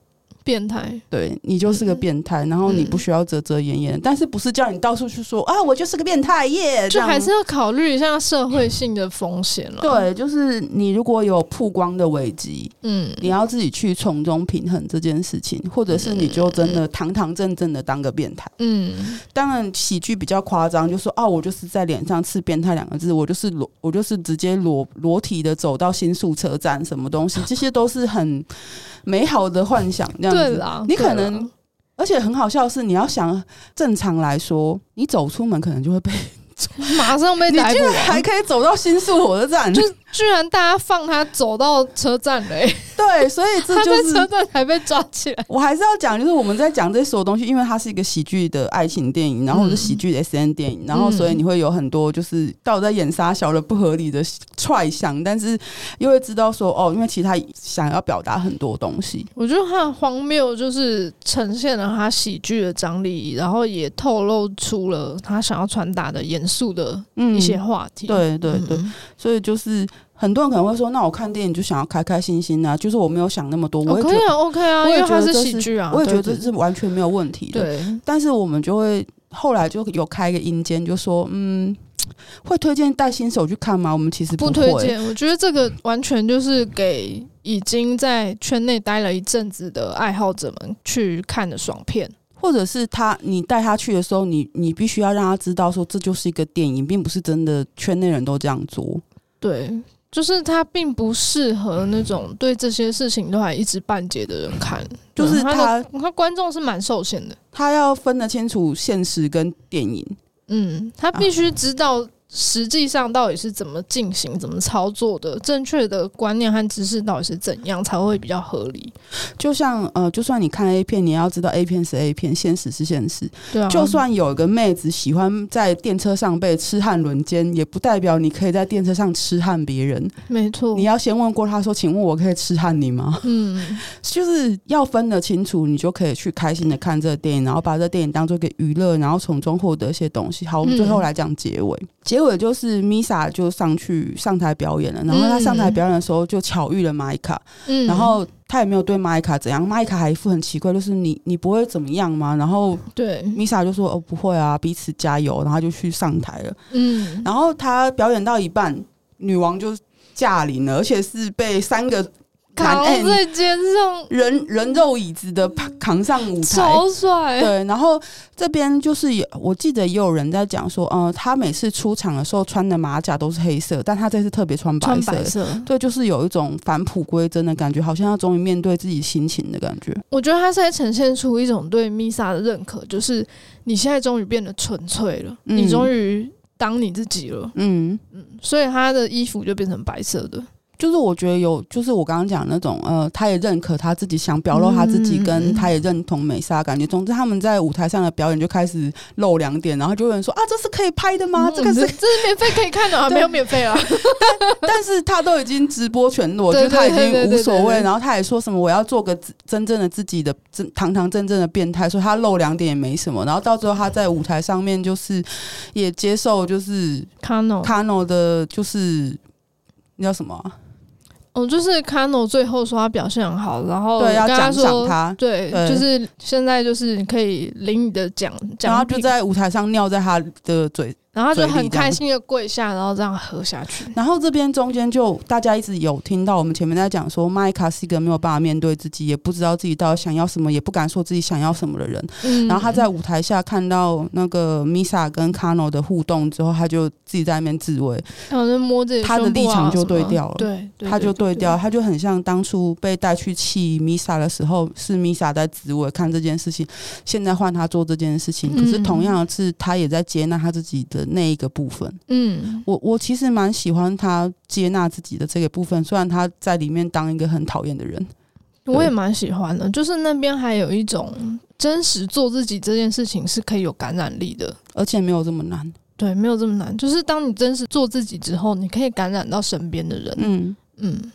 Speaker 2: 变态，
Speaker 1: 对，你就是个变态，嗯，然后你不需要遮遮掩掩，嗯，但是不是叫你到处去说啊，我就是个变态耶，
Speaker 2: 就还是要考虑一下社会性的风险了。
Speaker 1: 对，就是你如果有曝光的危机，嗯，你要自己去从中平衡这件事情，或者是你就真的堂堂正正的当个变态。嗯，当然喜剧比较夸张，就说哦，我就是在脸上刺“变态”两个字，我就是裸，我就是直接裸裸体的走到新宿车站，什么东西，这些都是很。美好的幻想，这样子，你可能，而且很好笑的是，你要想正常来说，你走出门可能就会被
Speaker 2: 马上被逮捕，
Speaker 1: 还可以走到新宿火车站，
Speaker 2: 就居然大家放他走到车站嘞。
Speaker 1: 对，所以这就是
Speaker 2: 车站才被抓起来。
Speaker 1: 我还是要讲，就是我们在讲这些所有东西，因为它是一个喜剧的爱情电影，然后是喜剧的 SN 电影，然后所以你会有很多就是到底在演杀小的不合理的踹想，但是又会知道说哦，因为其实他想要表达很多东西。
Speaker 2: 我觉得他很荒谬，就是呈现了他喜剧的张力，然后也透露出了他想要传达的严肃的一些话题。
Speaker 1: 对对对，所以就是。很多人可能会说：“那我看电影就想要开开心心啊，就是我没有想那么多。”我也觉得
Speaker 2: OK 啊，因为它是喜剧啊，
Speaker 1: 我也觉得这是完全没有问题的。对，但是我们就会后来就有开一个阴间，就说：“嗯，会推荐带新手去看吗？”我们其实不，
Speaker 2: 不推荐。我觉得这个完全就是给已经在圈内待了一阵子的爱好者们去看的爽片，
Speaker 1: 或者是他你带他去的时候，你你必须要让他知道说，这就是一个电影，并不是真的圈内人都这样做。
Speaker 2: 对。就是他并不适合那种对这些事情都还一知半解的人看，就是他他观众是蛮受限的，
Speaker 1: 他要分得清楚现实跟电影，
Speaker 2: 嗯，他必须知道。实际上到底是怎么进行、怎么操作的？正确的观念和知识到底是怎样才会比较合理？
Speaker 1: 就像呃，就算你看 A 片，你要知道 A 片是 A 片，现实是现实。对啊。就算有一个妹子喜欢在电车上被痴汉轮奸，也不代表你可以在电车上痴汉别人。
Speaker 2: 没错。
Speaker 1: 你要先问过他说：“请问我可以痴汉你吗？”嗯，就是要分得清楚，你就可以去开心的看这个电影，然后把这个电影当做一个娱乐，然后从中获得一些东西。好，我们最后来讲结尾。结结尾就是 Misa 就上去上台表演了，然后他上台表演的时候就巧遇了玛依卡，嗯，然后他也没有对玛依卡怎样，玛依卡还一副很奇怪，就是你你不会怎么样吗？然后对。Misa 就说哦不会啊，彼此加油，然后就去上台了，嗯，然后他表演到一半，女王就驾临了，而且是被三个。
Speaker 2: 扛在肩上，
Speaker 1: 人人肉椅子的扛上舞台，
Speaker 2: 超帅。
Speaker 1: 对，然后这边就是有，我记得也有人在讲说，呃，他每次出场的时候穿的马甲都是黑色，但他这次特别穿白色。
Speaker 2: 穿白色，
Speaker 1: 对，就是有一种返璞归真的感觉，好像要终于面对自己心情的感觉。
Speaker 2: 我觉得他是在呈现出一种对 Misa 的认可，就是你现在终于变得纯粹了，嗯、你终于当你自己了。嗯嗯，所以他的衣服就变成白色的。
Speaker 1: 就是我觉得有，就是我刚刚讲那种，呃，他也认可他自己想表露他自己，跟他也认同美莎感觉。总之，他们在舞台上的表演就开始露两点，然后就有人说啊，这是可以拍的吗？这个是这
Speaker 2: 是免费可以看的啊？没有免费啊？
Speaker 1: 但但是他都已经直播全裸，就他已经无所谓。然后他也说什么我要做个真正的自己的真堂堂正正的变态，说他露两点也没什么。然后到最后他在舞台上面就是也接受就是
Speaker 2: 卡诺
Speaker 1: 卡诺的，就是那叫什么？
Speaker 2: 哦，就是 Kano 最后说他表现很好，然后
Speaker 1: 对要奖赏他，
Speaker 2: 对，对就是现在就是你可以领你的奖奖，
Speaker 1: 然后就在舞台上尿在他的嘴。
Speaker 2: 然后就很开心的跪下，然后这样喝下去。
Speaker 1: 然后这边中间就大家一直有听到我们前面在讲说，麦卡是一个没有办法面对自己，也不知道自己到底想要什么，也不敢说自己想要什么的人。嗯、然后他在舞台下看到那个 Misa 跟 Kano 的互动之后，他就自己在那边自慰，
Speaker 2: 然后就摸自己、啊，
Speaker 1: 他的立场就对掉了。
Speaker 2: 对，对，对，
Speaker 1: 他就对掉，他就很像当初被带去气 Misa 的时候，是 Misa 在自慰看这件事情，现在换他做这件事情，可是同样的是，他也在接纳他自己的那一个部分。嗯，我我其实蛮喜欢他接纳自己的这个部分，虽然他在里面当一个很讨厌的人，
Speaker 2: 我也蛮喜欢的。就是那边还有一种真实做自己这件事情是可以有感染力的，
Speaker 1: 而且没有这么难。
Speaker 2: 对，没有这么难。就是当你真实做自己之后，你可以感染到身边的人。嗯嗯，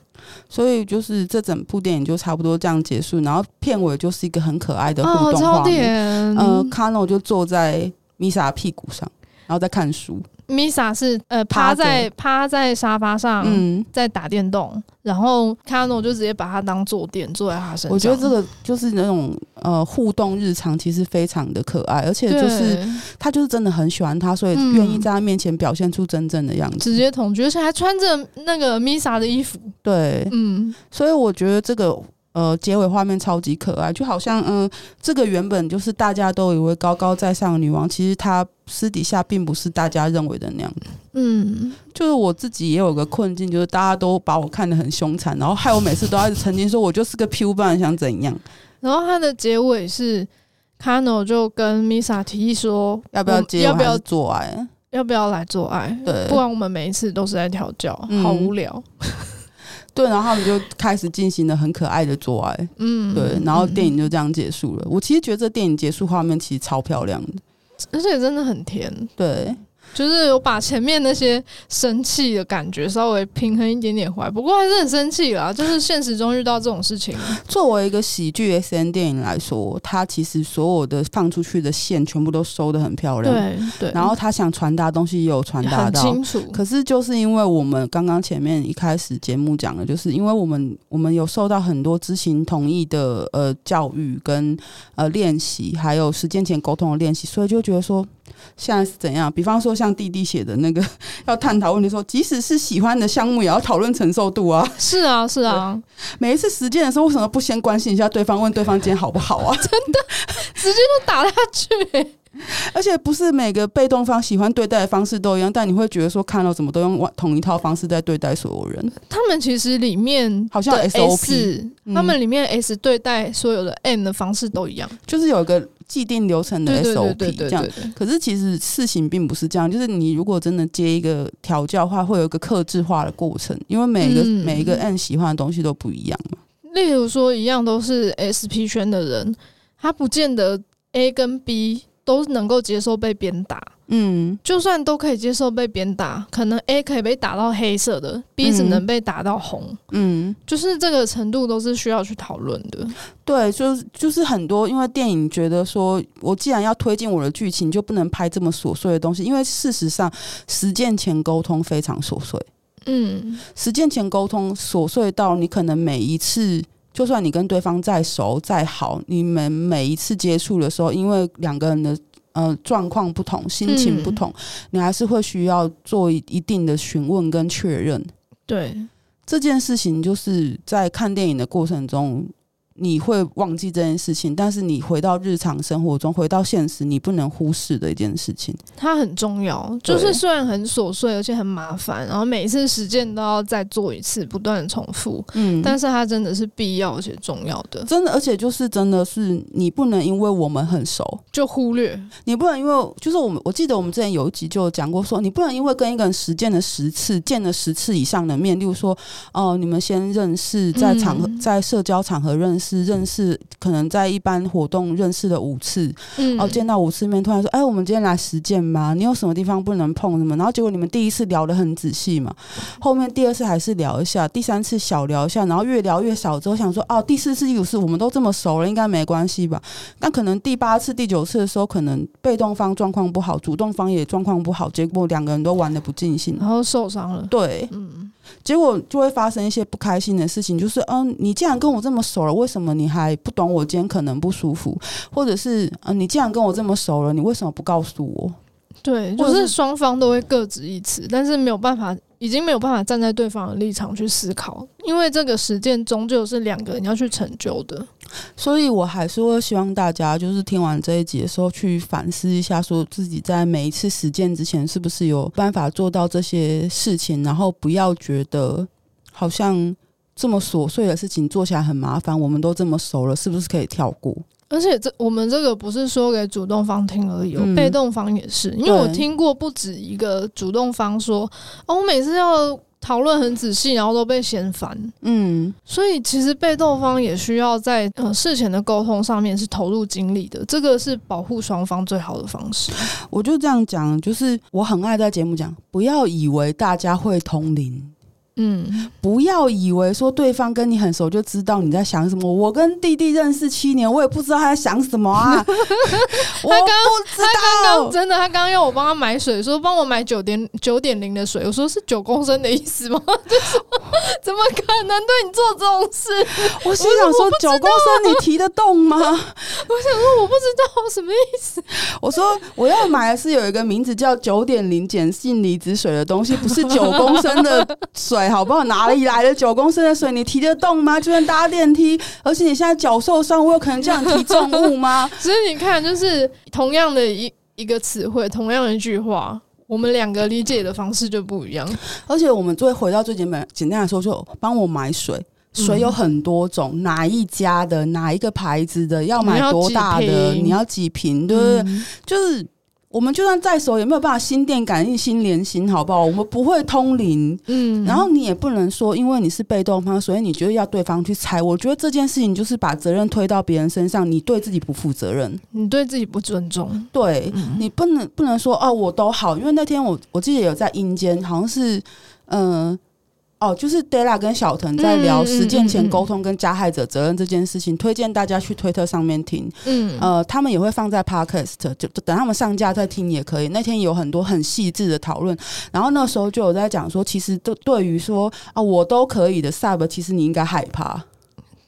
Speaker 1: 所以就是这整部电影就差不多这样结束，然后片尾就是一个很可爱的互动画面。呃，卡诺就坐在米莎屁股上，然后在看书。
Speaker 2: Misa 是呃趴在趴在沙发上，嗯，在打电动，然后 Kano 就直接把它当坐垫坐在他身上。
Speaker 1: 我觉得这个就是那种呃互动日常，其实非常的可爱，而且就是他就是真的很喜欢他，所以愿意在他面前表现出真正的样子，
Speaker 2: 直接同居，而且还穿着那个 Misa 的衣服。
Speaker 1: 对，嗯，所以我觉得这个。呃，结尾画面超级可爱，就好像嗯、呃，这个原本就是大家都以为高高在上的女王，其实她私底下并不是大家认为的那样。嗯，就是我自己也有个困境，就是大家都把我看得很凶残，然后害我每次都要曾经说我就是个 Q 版，想怎样。
Speaker 2: 然后它的结尾是卡诺就跟 Misa 提议说，
Speaker 1: 要不要结，要不要做爱，
Speaker 2: 要不要来做爱？对，不然我们每一次都是在调教，好无聊。嗯
Speaker 1: 对，然后他们就开始进行了很可爱的做爱，嗯，对，然后电影就这样结束了。我其实觉得这电影结束画面其实超漂亮的，
Speaker 2: 而且真的很甜，
Speaker 1: 对。
Speaker 2: 就是我把前面那些生气的感觉稍微平衡一点点回来，不过还是很生气啦。就是现实中遇到这种事情，
Speaker 1: 作为一个喜剧 SN 电影来说，它其实所有的放出去的线全部都收的很漂亮，
Speaker 2: 对对。
Speaker 1: 然后他想传达东西也有传达到
Speaker 2: 清楚。
Speaker 1: 可是就是因为我们刚刚前面一开始节目讲的，就是因为我们我们有受到很多知情同意的呃教育跟呃练习，还有实践前沟通的练习，所以就觉得说。现在是怎样？比方说，像弟弟写的那个，要探讨问题说，即使是喜欢的项目，也要讨论承受度啊。
Speaker 2: 是啊，是啊。
Speaker 1: 每一次实践的时候，为什么不先关心一下对方，问对方今天好不好啊？
Speaker 2: 真的，直接就打下去。
Speaker 1: 而且不是每个被动方喜欢对待的方式都一样，但你会觉得说，看到怎么都用同一套方式在对待所有人。
Speaker 2: 他们其实里面
Speaker 1: 好像 SOP，
Speaker 2: 他们里面 S 对待所有的 M 的方式都一样，
Speaker 1: 就是有一个。既定流程的 SOP 这样，可是其实事情并不是这样。就是你如果真的接一个调教的话，会有一个克制化的过程，因为每个、嗯、每一个 N 喜欢的东西都不一样嘛。
Speaker 2: 例如说，一样都是 SP 圈的人，他不见得 A 跟 B 都能够接受被鞭打。嗯，就算都可以接受被鞭打，可能 A 可以被打到黑色的，B 只能被打到红。嗯，就是这个程度都是需要去讨论的。
Speaker 1: 对，就是就是很多，因为电影觉得说，我既然要推进我的剧情，就不能拍这么琐碎的东西，因为事实上，实践前沟通非常琐碎。嗯，实践前沟通琐碎到你可能每一次，就算你跟对方再熟再好，你们每一次接触的时候，因为两个人的呃状况不同，心情不同，嗯、你还是会需要做一一定的询问跟确认。
Speaker 2: 对，
Speaker 1: 这件事情就是在看电影的过程中。你会忘记这件事情，但是你回到日常生活中，回到现实，你不能忽视的一件事情。
Speaker 2: 它很重要，就是虽然很琐碎，而且很麻烦，然后每一次实践都要再做一次，不断的重复。嗯，但是它真的是必要而且重要的。
Speaker 1: 真的，而且就是真的是你不能因为我们很熟
Speaker 2: 就忽略，
Speaker 1: 你不能因为就是我们，我记得我们之前有一集就讲过说，你不能因为跟一个人实践了十次，见了十次以上的面，例如说哦、呃，你们先认识，在场合、嗯、在社交场合认识。是认识，可能在一般活动认识了五次，嗯，哦，见到五次面，突然说，哎，我们今天来实践吗？你有什么地方不能碰什么？然后结果你们第一次聊得很仔细嘛，后面第二次还是聊一下，第三次小聊一下，然后越聊越少之后，想说，哦，第四次、第五次我们都这么熟了，应该没关系吧？但可能第八次、第九次的时候，可能被动方状况不好，主动方也状况不好，结果两个人都玩的不尽兴，
Speaker 2: 然后受伤了。
Speaker 1: 对，嗯。结果就会发生一些不开心的事情，就是嗯，你既然跟我这么熟了，为什么你还不懂我今天可能不舒服？或者是嗯，你既然跟我这么熟了，你为什么不告诉我？
Speaker 2: 对，就是双方都会各执一词，但是没有办法。已经没有办法站在对方的立场去思考，因为这个实践终究是两个人要去成就的。
Speaker 1: 所以我还是会希望大家，就是听完这一集的时候，去反思一下，说自己在每一次实践之前，是不是有办法做到这些事情，然后不要觉得好像这么琐碎的事情做起来很麻烦。我们都这么熟了，是不是可以跳过？
Speaker 2: 而且这我们这个不是说给主动方听而已，嗯，被动方也是。因为我听过不止一个主动方说：“哦，我每次要讨论很仔细，然后都被嫌烦。”嗯，所以其实被动方也需要在呃事前的沟通上面是投入精力的，这个是保护双方最好的方式。
Speaker 1: 我就这样讲，就是我很爱在节目讲，不要以为大家会通灵。嗯，不要以为说对方跟你很熟就知道你在想什么。我跟弟弟认识七年，我也不知道他在想什么啊。我不知道。他
Speaker 2: 刚刚真的，他刚刚要我帮他买水，说帮我买九点九点零的水。我说是九公升的意思吗？就是怎么可能对你做这种事？
Speaker 1: 我心想说九公升你提得动吗？我想
Speaker 2: 说我不知道什么意思。
Speaker 1: 我说我要买的是有一个名字叫九点零碱性离子水的东西，不是九公升的水。好不好？哪里来的九公升的水？你提得动吗？就算搭电梯，而且你现在脚受伤，我有可能这样提重物吗？
Speaker 2: 所以你看，就是同样的一一个词汇，同样的一句话，我们两个理解的方式就不一样。
Speaker 1: 而且我们最回到最简单简单来说，就帮我买水，水有很多种，嗯、哪一家的，哪一个牌子的，要买多大的，你要几瓶，对不对？嗯、就是。我们就算再熟，也没有办法心电感应、心连心，好不好？我们不会通灵，嗯。然后你也不能说，因为你是被动方，所以你觉得要对方去猜。我觉得这件事情就是把责任推到别人身上，你对自己不负责任，
Speaker 2: 你对自己不尊重。
Speaker 1: 对，嗯、你不能不能说哦，我都好，因为那天我我记得有在阴间，好像是嗯。呃哦，就是 Della 跟小腾在聊实践前沟通跟加害者责任这件事情，嗯嗯嗯、推荐大家去推特上面听。嗯，呃，他们也会放在 Podcast，就等他们上架再听也可以。那天有很多很细致的讨论，然后那时候就有在讲说，其实对对于说啊，我都可以的 Sub，其实你应该害怕。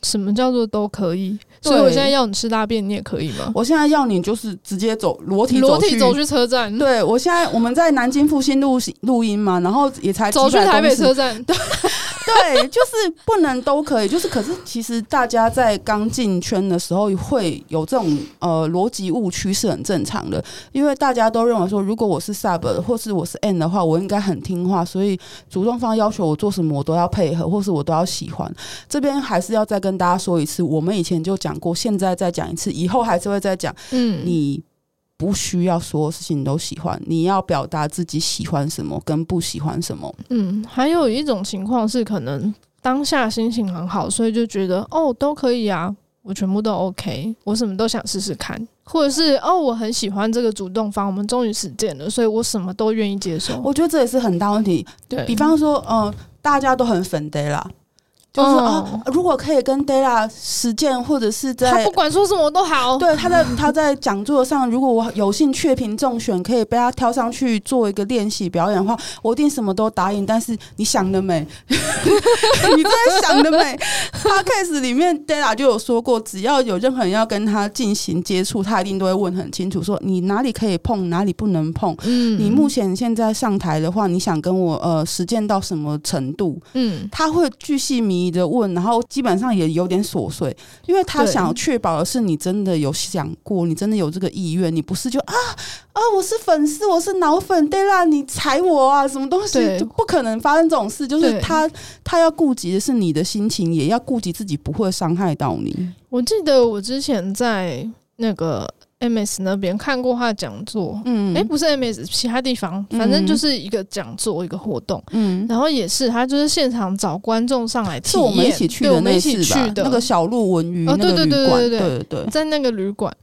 Speaker 2: 什么叫做都可以？所以我现在要你吃大便，你也可以吗？
Speaker 1: 我现在要你就是直接走裸体
Speaker 2: 裸体走去车站。
Speaker 1: 对，我现在我们在南京复兴路录音嘛，然后也才
Speaker 2: 走去台北车站。对。
Speaker 1: 对，就是不能都可以，就是可是其实大家在刚进圈的时候会有这种呃逻辑误区是很正常的，因为大家都认为说，如果我是 sub 或是我是 n 的话，我应该很听话，所以主动方要求我做什么我都要配合，或是我都要喜欢。这边还是要再跟大家说一次，我们以前就讲过，现在再讲一次，以后还是会再讲。嗯，你。不需要所有事情你都喜欢，你要表达自己喜欢什么跟不喜欢什么。
Speaker 2: 嗯，还有一种情况是，可能当下心情很好，所以就觉得哦都可以啊，我全部都 OK，我什么都想试试看。或者是哦，我很喜欢这个主动方，我们终于实践了，所以我什么都愿意接受。
Speaker 1: 我觉得这也是很大问题。对，比方说，嗯、呃，大家都很粉 Della。就是说啊，如果可以跟 Della 实践，或者是在
Speaker 2: 他不管说什么都好。
Speaker 1: 对，他在 他在讲座上，如果我有幸确评中选，可以被他挑上去做一个练习表演的话，我一定什么都答应。但是你想得美，你真的想得美。Podcast 里面 Della 就有说过，只要有任何人要跟他进行接触，他一定都会问很清楚，说你哪里可以碰，哪里不能碰。嗯，你目前现在上台的话，你想跟我呃实践到什么程度？嗯，他会巨细靡。你的问，然后基本上也有点琐碎，因为他想要确保的是你真的有想过，你真的有这个意愿，你不是就啊啊，我是粉丝，我是脑粉，对啦，你踩我啊，什么东西就不可能发生这种事。就是他他要顾及的是你的心情，也要顾及自己不会伤害到你。
Speaker 2: 我记得我之前在那个。M S 那边看过他的讲座，嗯，哎，不是 M S，其他地方，反正就是一个讲座，一个活动，嗯，然后也是他就是现场找观众上来体验，
Speaker 1: 是我们一起去的那次吧，那个小鹿文娱，对对对对对对对，
Speaker 2: 在那个旅馆，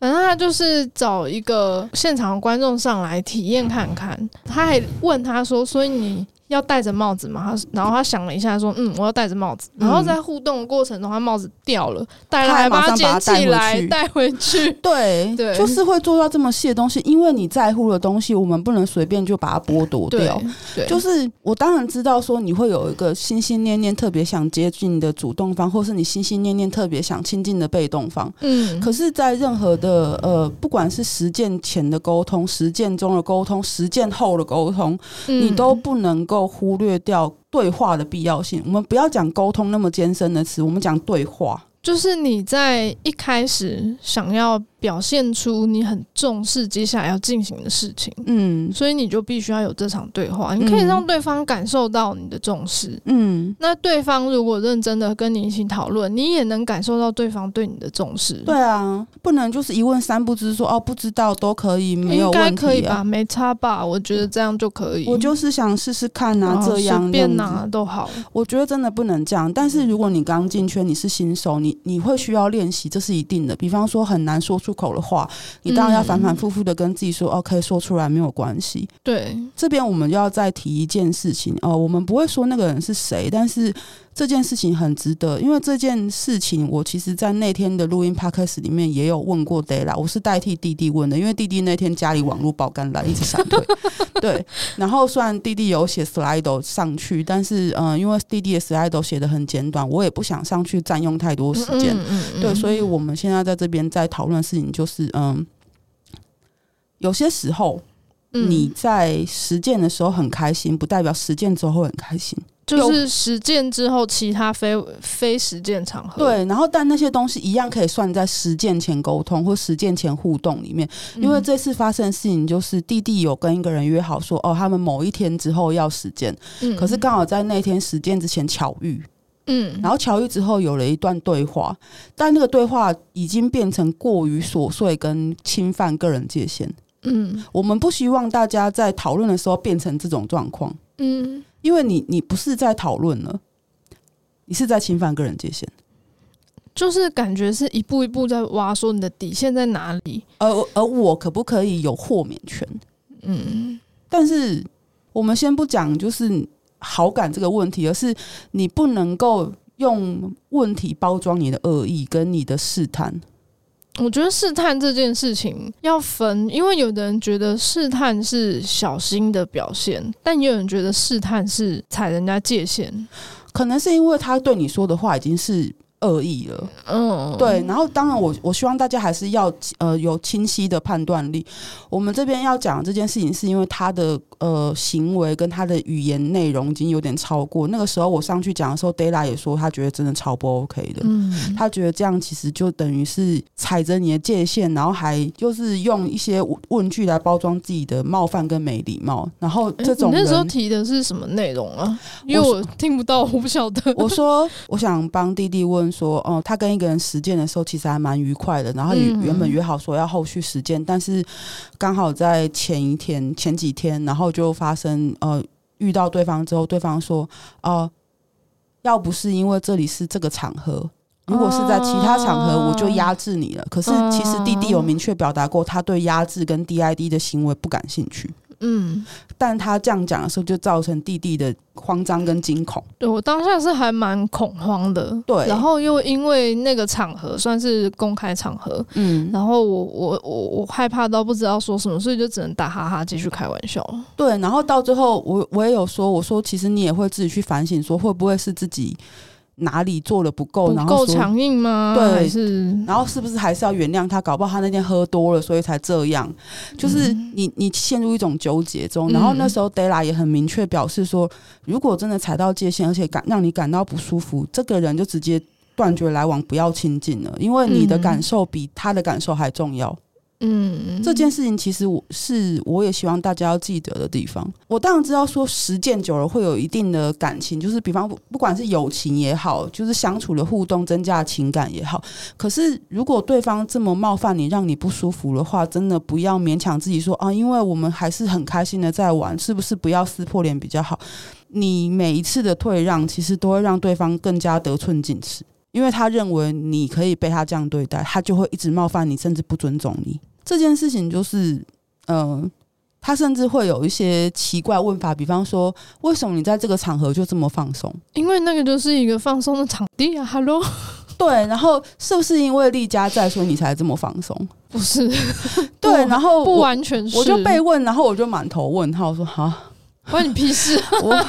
Speaker 2: 反正他就是找一个现场观众上来体验看看，他还问他说，所以你。要戴着帽子嘛？他然后他想了一下，说：“嗯，我要戴着帽子。”然后在互动的过程中，他帽子掉了，戴了还把它捡起来带回去。
Speaker 1: 对对，就是会做到这么细的东西，因为你在乎的东西，我们不能随便就把它剥夺掉。对，就是我当然知道说你会有一个心心念念特别想接近的主动方，或是你心心念念特别想亲近的被动方。嗯，可是，在任何的呃，不管是实践前的沟通、实践中的沟通、实践后的沟通，你都不能够。忽略掉对话的必要性，我们不要讲沟通那么艰深的词，我们讲对话。
Speaker 2: 就是你在一开始想要表现出你很重视接下来要进行的事情，嗯，所以你就必须要有这场对话，你可以让对方感受到你的重视，嗯，那对方如果认真的跟你一起讨论，你也能感受到对方对你的重视。
Speaker 1: 对啊，不能就是一问三不知说，说哦不知道都可以，没有问题啊，
Speaker 2: 应该可以吧？没差吧？我觉得这样就可以。
Speaker 1: 我就是想试试看啊，这样
Speaker 2: 随便拿都好。
Speaker 1: 我觉得真的不能这样。但是如果你刚进圈，你是新手，你你会需要练习，这是一定的。比方说很难说出口的话，你当然要反反复复的跟自己说，哦，可以说出来，没有关系。
Speaker 2: 对，
Speaker 1: 这边我们要再提一件事情，哦，我们不会说那个人是谁，但是这件事情很值得，因为这件事情我其实在那天的录音 podcast 里面也有问过 Della，我是代替弟弟问的，因为弟弟那天家里网络爆肝了，一直闪退。对，然后虽然弟弟有写 slide 上去，但是嗯、呃，因为弟弟的 slide 写的很简短，我也不想上去占用太多时间。嗯嗯嗯、对，所以我们现在在这边在讨论的事情就是，嗯，有些时候你在实践的时候很开心，不代表实践之后会很开心。
Speaker 2: 就是实践之后，其他非非实践场合。
Speaker 1: 对，然后但那些东西一样可以算在实践前沟通或实践前互动里面。因为这次发生的事情就是弟弟有跟一个人约好说，哦，他们某一天之后要实践，可是刚好在那天实践之前巧遇，嗯，然后巧遇之后有了一段对话，但那个对话已经变成过于琐碎跟侵犯个人界限，嗯，我们不希望大家在讨论的时候变成这种状况，嗯。因为你，你不是在讨论了，你是在侵犯个人界限，
Speaker 2: 就是感觉是一步一步在挖，说你的底线在哪里，
Speaker 1: 而而我可不可以有豁免权？嗯，但是我们先不讲，就是好感这个问题，而是你不能够用问题包装你的恶意跟你的试探。
Speaker 2: 我觉得试探这件事情要分，因为有的人觉得试探是小心的表现，但也有人觉得试探是踩人家界限，
Speaker 1: 可能是因为他对你说的话已经是。恶意了，嗯，对，然后当然我我希望大家还是要呃有清晰的判断力。我们这边要讲这件事情，是因为他的呃行为跟他的语言内容已经有点超过。那个时候我上去讲的时候，Della 也说他觉得真的超不 OK 的，嗯，他觉得这样其实就等于是踩着你的界限，然后还就是用一些问句来包装自己的冒犯跟没礼貌。然后这
Speaker 2: 种、那时候提的是什么内容啊？因为我听不到，我不晓得。
Speaker 1: 我说我想帮弟弟问。说哦，他跟一个人实践的时候，其实还蛮愉快的。然后原原本约好说要后续实践，但是刚好在前一天、前几天，然后就发生呃遇到对方之后，对方说哦、呃，要不是因为这里是这个场合，如果是在其他场合，我就压制你了。可是其实弟弟有明确表达过，他对压制跟 DID 的行为不感兴趣。嗯，但他这样讲的时候，就造成弟弟的慌张跟惊恐。
Speaker 2: 对，我当下是还蛮恐慌的。
Speaker 1: 对，
Speaker 2: 然后又因为那个场合算是公开场合，嗯，然后我我我我害怕到不知道说什么，所以就只能打哈哈继续开玩笑。
Speaker 1: 对，然后到最后，我我也有说，我说其实你也会自己去反省，说会不会是自己。哪里做的不够？然后
Speaker 2: 够强硬吗？
Speaker 1: 对，
Speaker 2: 是。
Speaker 1: 然后是不是还是要原谅他？搞不好他那天喝多了，所以才这样。就是你，你陷入一种纠结中。然后那时候 Della 也很明确表示说，如果真的踩到界限，而且感让你感到不舒服，这个人就直接断绝来往，不要亲近了，因为你的感受比他的感受还重要。嗯，这件事情其实我是我也希望大家要记得的地方。我当然知道说实践久了会有一定的感情，就是比方不不管是友情也好，就是相处的互动增加情感也好。可是如果对方这么冒犯你，让你不舒服的话，真的不要勉强自己说啊，因为我们还是很开心的在玩，是不是不要撕破脸比较好？你每一次的退让，其实都会让对方更加得寸进尺，因为他认为你可以被他这样对待，他就会一直冒犯你，甚至不尊重你。这件事情就是，嗯、呃，他甚至会有一些奇怪问法，比方说，为什么你在这个场合就这么放松？
Speaker 2: 因为那个就是一个放松的场地啊。Hello，
Speaker 1: 对，然后是不是因为丽佳在，所以你才这么放松？
Speaker 2: 不是，
Speaker 1: 对，然后
Speaker 2: 不完全是，
Speaker 1: 我就被问，然后我就满头问号，说哈，
Speaker 2: 关你屁事！
Speaker 1: 我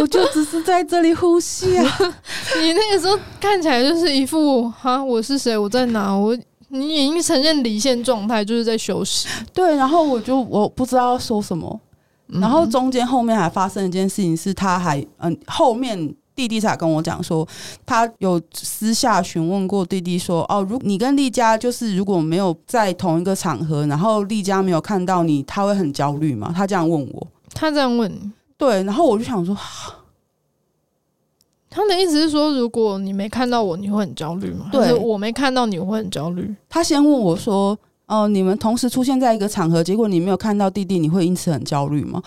Speaker 1: 我就只是在这里呼吸啊。
Speaker 2: 你那个时候看起来就是一副哈，我是谁？我在哪？我。你已经呈现离线状态，就是在休息。
Speaker 1: 对，然后我就我不知道要说什么，然后中间后面还发生一件事情，是他还嗯，后面弟弟才跟我讲说，他有私下询问过弟弟说，哦，如你跟丽佳就是如果没有在同一个场合，然后丽佳没有看到你，他会很焦虑吗？他这样问我，
Speaker 2: 他这样问，
Speaker 1: 对，然后我就想说。
Speaker 2: 他的意思是说，如果你没看到我，你会很焦虑吗？对，我没看到你会很焦虑。
Speaker 1: 他先问我说：“哦、呃，你们同时出现在一个场合，结果你没有看到弟弟，你会因此很焦虑吗？”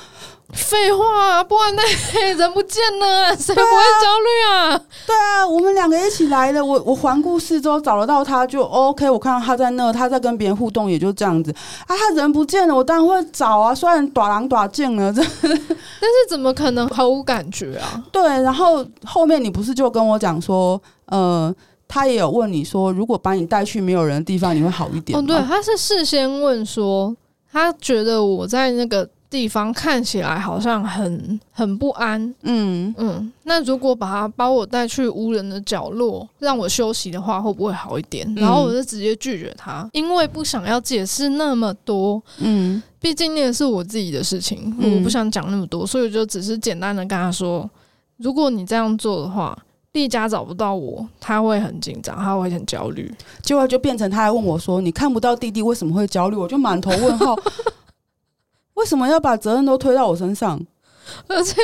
Speaker 2: 废话、啊，不然那 人不见了，谁不会焦虑啊？
Speaker 1: 对啊，我们两个一起来的。我我环顾四周找得到他就 OK，我看到他在那，他在跟别人互动，也就这样子啊。他人不见了，我当然会找啊。虽然短狼短见了，这 但
Speaker 2: 是怎么可能毫无感觉啊？
Speaker 1: 对，然后后面你不是就跟我讲说，呃，他也有问你说，如果把你带去没有人的地方，你会好一点？哦，
Speaker 2: 对，他是事先问说，他觉得我在那个。地方看起来好像很很不安，嗯嗯。那如果把他把我带去无人的角落，让我休息的话，会不会好一点？嗯、然后我就直接拒绝他，因为不想要解释那么多，嗯。毕竟那个是我自己的事情，嗯、我不想讲那么多，所以我就只是简单的跟他说：如果你这样做的话，栗嘉找不到我，他会很紧张，他会很焦虑。
Speaker 1: 结果就变成他还问我说：“你看不到弟弟为什么会焦虑？”我就满头问号。为什么要把责任都推到我身上？
Speaker 2: 而且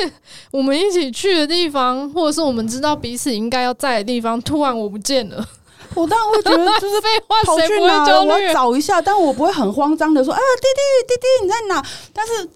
Speaker 2: 我们一起去的地方，或者是我们知道彼此应该要在的地方，突然我不见了，
Speaker 1: 我当然会觉得就是 废话，谁不会焦虑？我要找一下，但我不会很慌张的说：“啊，弟弟，弟弟，你在哪？”但是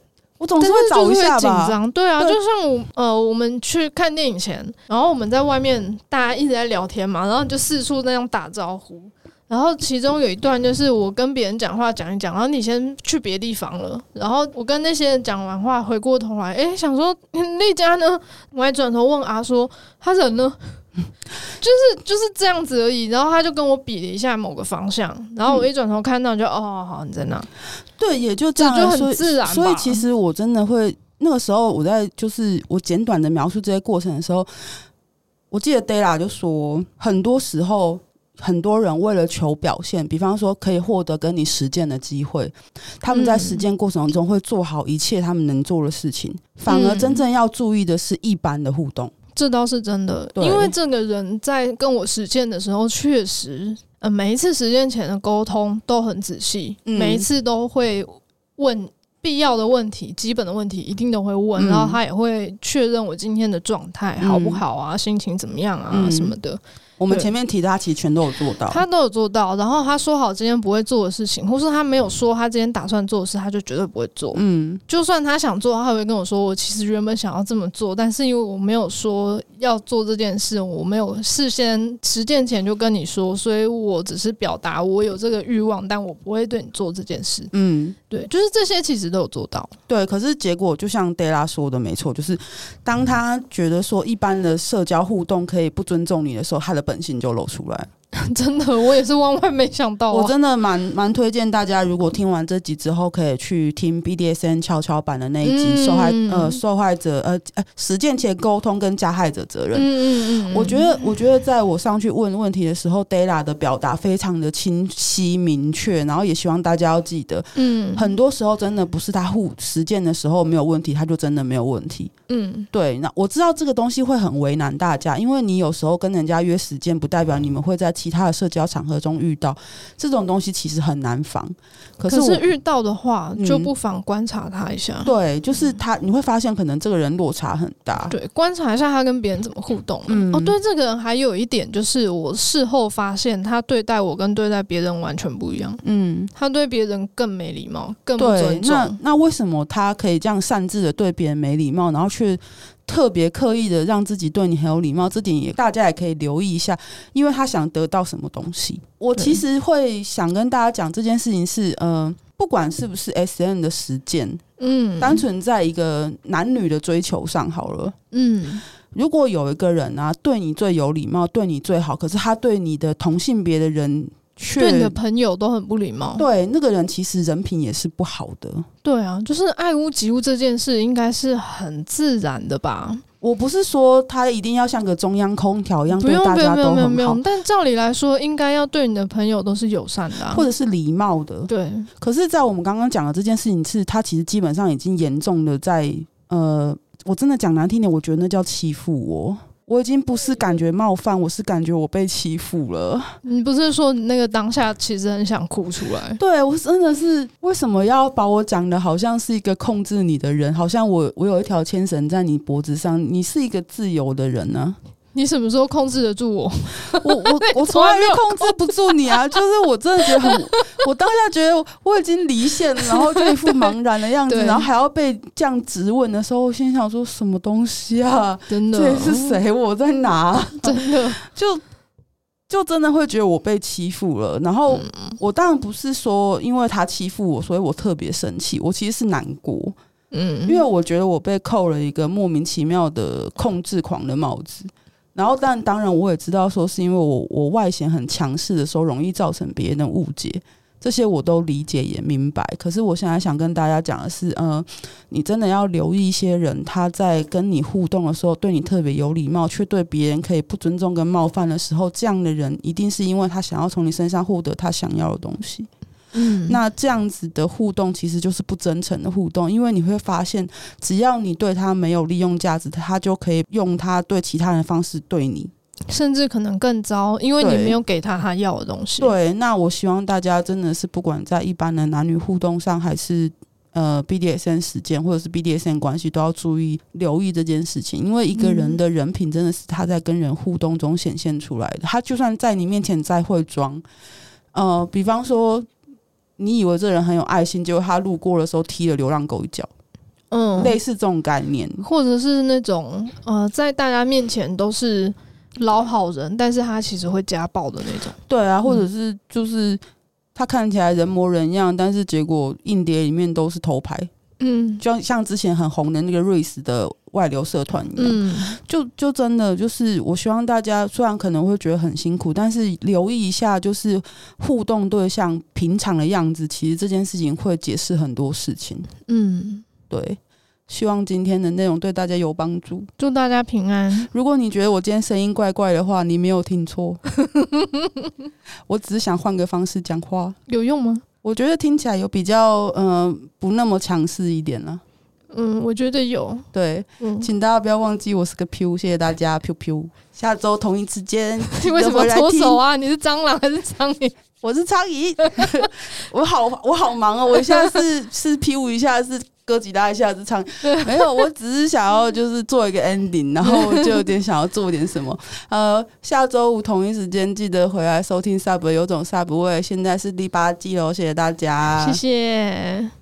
Speaker 1: 我总是会找一下吧。紧张，
Speaker 2: 对啊，对就像我呃，我们去看电影前，然后我们在外面大家一直在聊天嘛，然后就四处那样打招呼。然后其中有一段就是我跟别人讲话讲一讲，然后你先去别地方了，然后我跟那些人讲完话，回过头来，哎，想说那家呢？我还转头问阿说他人呢？就是就是这样子而已。然后他就跟我比了一下某个方向，然后我一转头看到就，哦，好，你在那。
Speaker 1: 对，也就这样，
Speaker 2: 就很自然
Speaker 1: 所。所以其实我真的会那个时候我在就是我简短的描述这些过程的时候，我记得 Della 就说，很多时候。很多人为了求表现，比方说可以获得跟你实践的机会，他们在实践过程中会做好一切他们能做的事情。嗯、反而真正要注意的是一般的互动，
Speaker 2: 这倒是真的。因为这个人在跟我实践的时候，确实，呃，每一次实践前的沟通都很仔细，嗯、每一次都会问必要的问题、基本的问题，一定都会问，嗯、然后他也会确认我今天的状态好不好啊，嗯、心情怎么样啊、嗯、什么的。
Speaker 1: 我们前面提的，他其实全都有做到，
Speaker 2: 他都有做到。然后他说好今天不会做的事情，或是他没有说他今天打算做的事，他就绝对不会做。嗯，就算他想做，他会跟我说：“我其实原本想要这么做，但是因为我没有说要做这件事，我没有事先实践前就跟你说，所以我只是表达我有这个欲望，但我不会对你做这件事。”嗯，对，就是这些其实都有做到。
Speaker 1: 对，可是结果就像 Della 说的，没错，就是当他觉得说一般的社交互动可以不尊重你的时候，他的本本性就露出来。
Speaker 2: 真的，我也是万万没想到啊。
Speaker 1: 我真的蛮蛮推荐大家，如果听完这集之后，可以去听 BDSN 跷跷板的那一集，嗯、受害呃受害者呃呃实践前沟通跟加害者责任。嗯嗯嗯。我觉得，我觉得在我上去问问题的时候，Della 的表达非常的清晰明确，然后也希望大家要记得，嗯，很多时候真的不是他互实践的时候没有问题，他就真的没有问题。嗯，对。那我知道这个东西会很为难大家，因为你有时候跟人家约实践，不代表你们会在。其他的社交场合中遇到这种东西，其实很难防。可是，
Speaker 2: 遇到的话，就不妨观察他一下。
Speaker 1: 嗯、对，就是他，你会发现可能这个人落差很大。
Speaker 2: 对，观察一下他跟别人怎么互动。嗯，哦，对，这个人还有一点就是，我事后发现他对待我跟对待别人完全不一样。嗯，他对别人更没礼貌，更不尊重。
Speaker 1: 那那为什么他可以这样擅自的对别人没礼貌，然后却？特别刻意的让自己对你很有礼貌，这点也大家也可以留意一下，因为他想得到什么东西。我其实会想跟大家讲这件事情是，呃，不管是不是 S N 的实践，嗯，单纯在一个男女的追求上好了，嗯，如果有一个人啊对你最有礼貌，对你最好，可是他对你的同性别的人。
Speaker 2: 对你的朋友都很不礼貌，
Speaker 1: 对那个人其实人品也是不好的。
Speaker 2: 对啊，就是爱屋及乌这件事，应该是很自然的吧？
Speaker 1: 我不是说他一定要像个中央空调一样对大家都很好，
Speaker 2: 不用，但照理来说，应该要对你的朋友都是友善的，啊，
Speaker 1: 或者是礼貌的。
Speaker 2: 对，
Speaker 1: 可是，在我们刚刚讲的这件事情，是他其实基本上已经严重的在呃，我真的讲难听点，我觉得那叫欺负我。我已经不是感觉冒犯，我是感觉我被欺负了。
Speaker 2: 你不是说你那个当下其实很想哭出来？
Speaker 1: 对，我真的是为什么要把我讲的好像是一个控制你的人，好像我我有一条牵绳在你脖子上，你是一个自由的人呢？
Speaker 2: 你什么时候控制得住我？
Speaker 1: 我我我从来没控制不住你啊！就是我真的觉得很，我当下觉得我已经离线了，然后就一副茫然的样子，然后还要被这样质问的时候，我心想说什么东西啊？真的，这是谁？我在哪？
Speaker 2: 真的，
Speaker 1: 就就真的会觉得我被欺负了。然后我当然不是说因为他欺负我，所以我特别生气。我其实是难过，嗯，因为我觉得我被扣了一个莫名其妙的控制狂的帽子。然后，但当然，我也知道，说是因为我我外显很强势的时候，容易造成别人的误解，这些我都理解也明白。可是，我现在想跟大家讲的是，呃，你真的要留意一些人，他在跟你互动的时候，对你特别有礼貌，却对别人可以不尊重跟冒犯的时候，这样的人一定是因为他想要从你身上获得他想要的东西。嗯，那这样子的互动其实就是不真诚的互动，因为你会发现，只要你对他没有利用价值，他就可以用他对其他人的方式对你，
Speaker 2: 甚至可能更糟，因为你没有给他他要的东西。
Speaker 1: 对，那我希望大家真的是不管在一般的男女互动上，还是呃 BDSM 实践或者是 BDSM 关系，都要注意留意这件事情，因为一个人的人品真的是他在跟人互动中显现出来的。他就算在你面前再会装，呃，比方说。你以为这人很有爱心，结果他路过的时候踢了流浪狗一脚，嗯，类似这种概念，
Speaker 2: 或者是那种呃，在大家面前都是老好人，但是他其实会家暴的那种。
Speaker 1: 对啊，或者是就是他看起来人模人样，但是结果硬碟里面都是头牌。嗯，就像之前很红的那个瑞士的外流社团一样，嗯，就就真的就是，我希望大家虽然可能会觉得很辛苦，但是留意一下，就是互动对象平常的样子，其实这件事情会解释很多事情。嗯，对，希望今天的内容对大家有帮助，
Speaker 2: 祝大家平安。
Speaker 1: 如果你觉得我今天声音怪怪的话，你没有听错，我只是想换个方式讲话，
Speaker 2: 有用吗？
Speaker 1: 我觉得听起来有比较嗯、呃、不那么强势一点了。
Speaker 2: 嗯，我觉得有。
Speaker 1: 对，嗯，请大家不要忘记我是个 Q，谢谢大家 Q Q。下周同一时间，
Speaker 2: 你为什么搓手啊？你是蟑螂还是苍蝇？
Speaker 1: 我是苍蝇。我好，我好忙哦。我一下是 是 P 五一下是哥吉拉一下是唱，没有，我只是想要就是做一个 ending，然后就有点想要做点什么。呃，下周五同一时间记得回来收听 Sub 有种 Sub 味，现在是第八季喽，谢谢大家，
Speaker 2: 谢谢。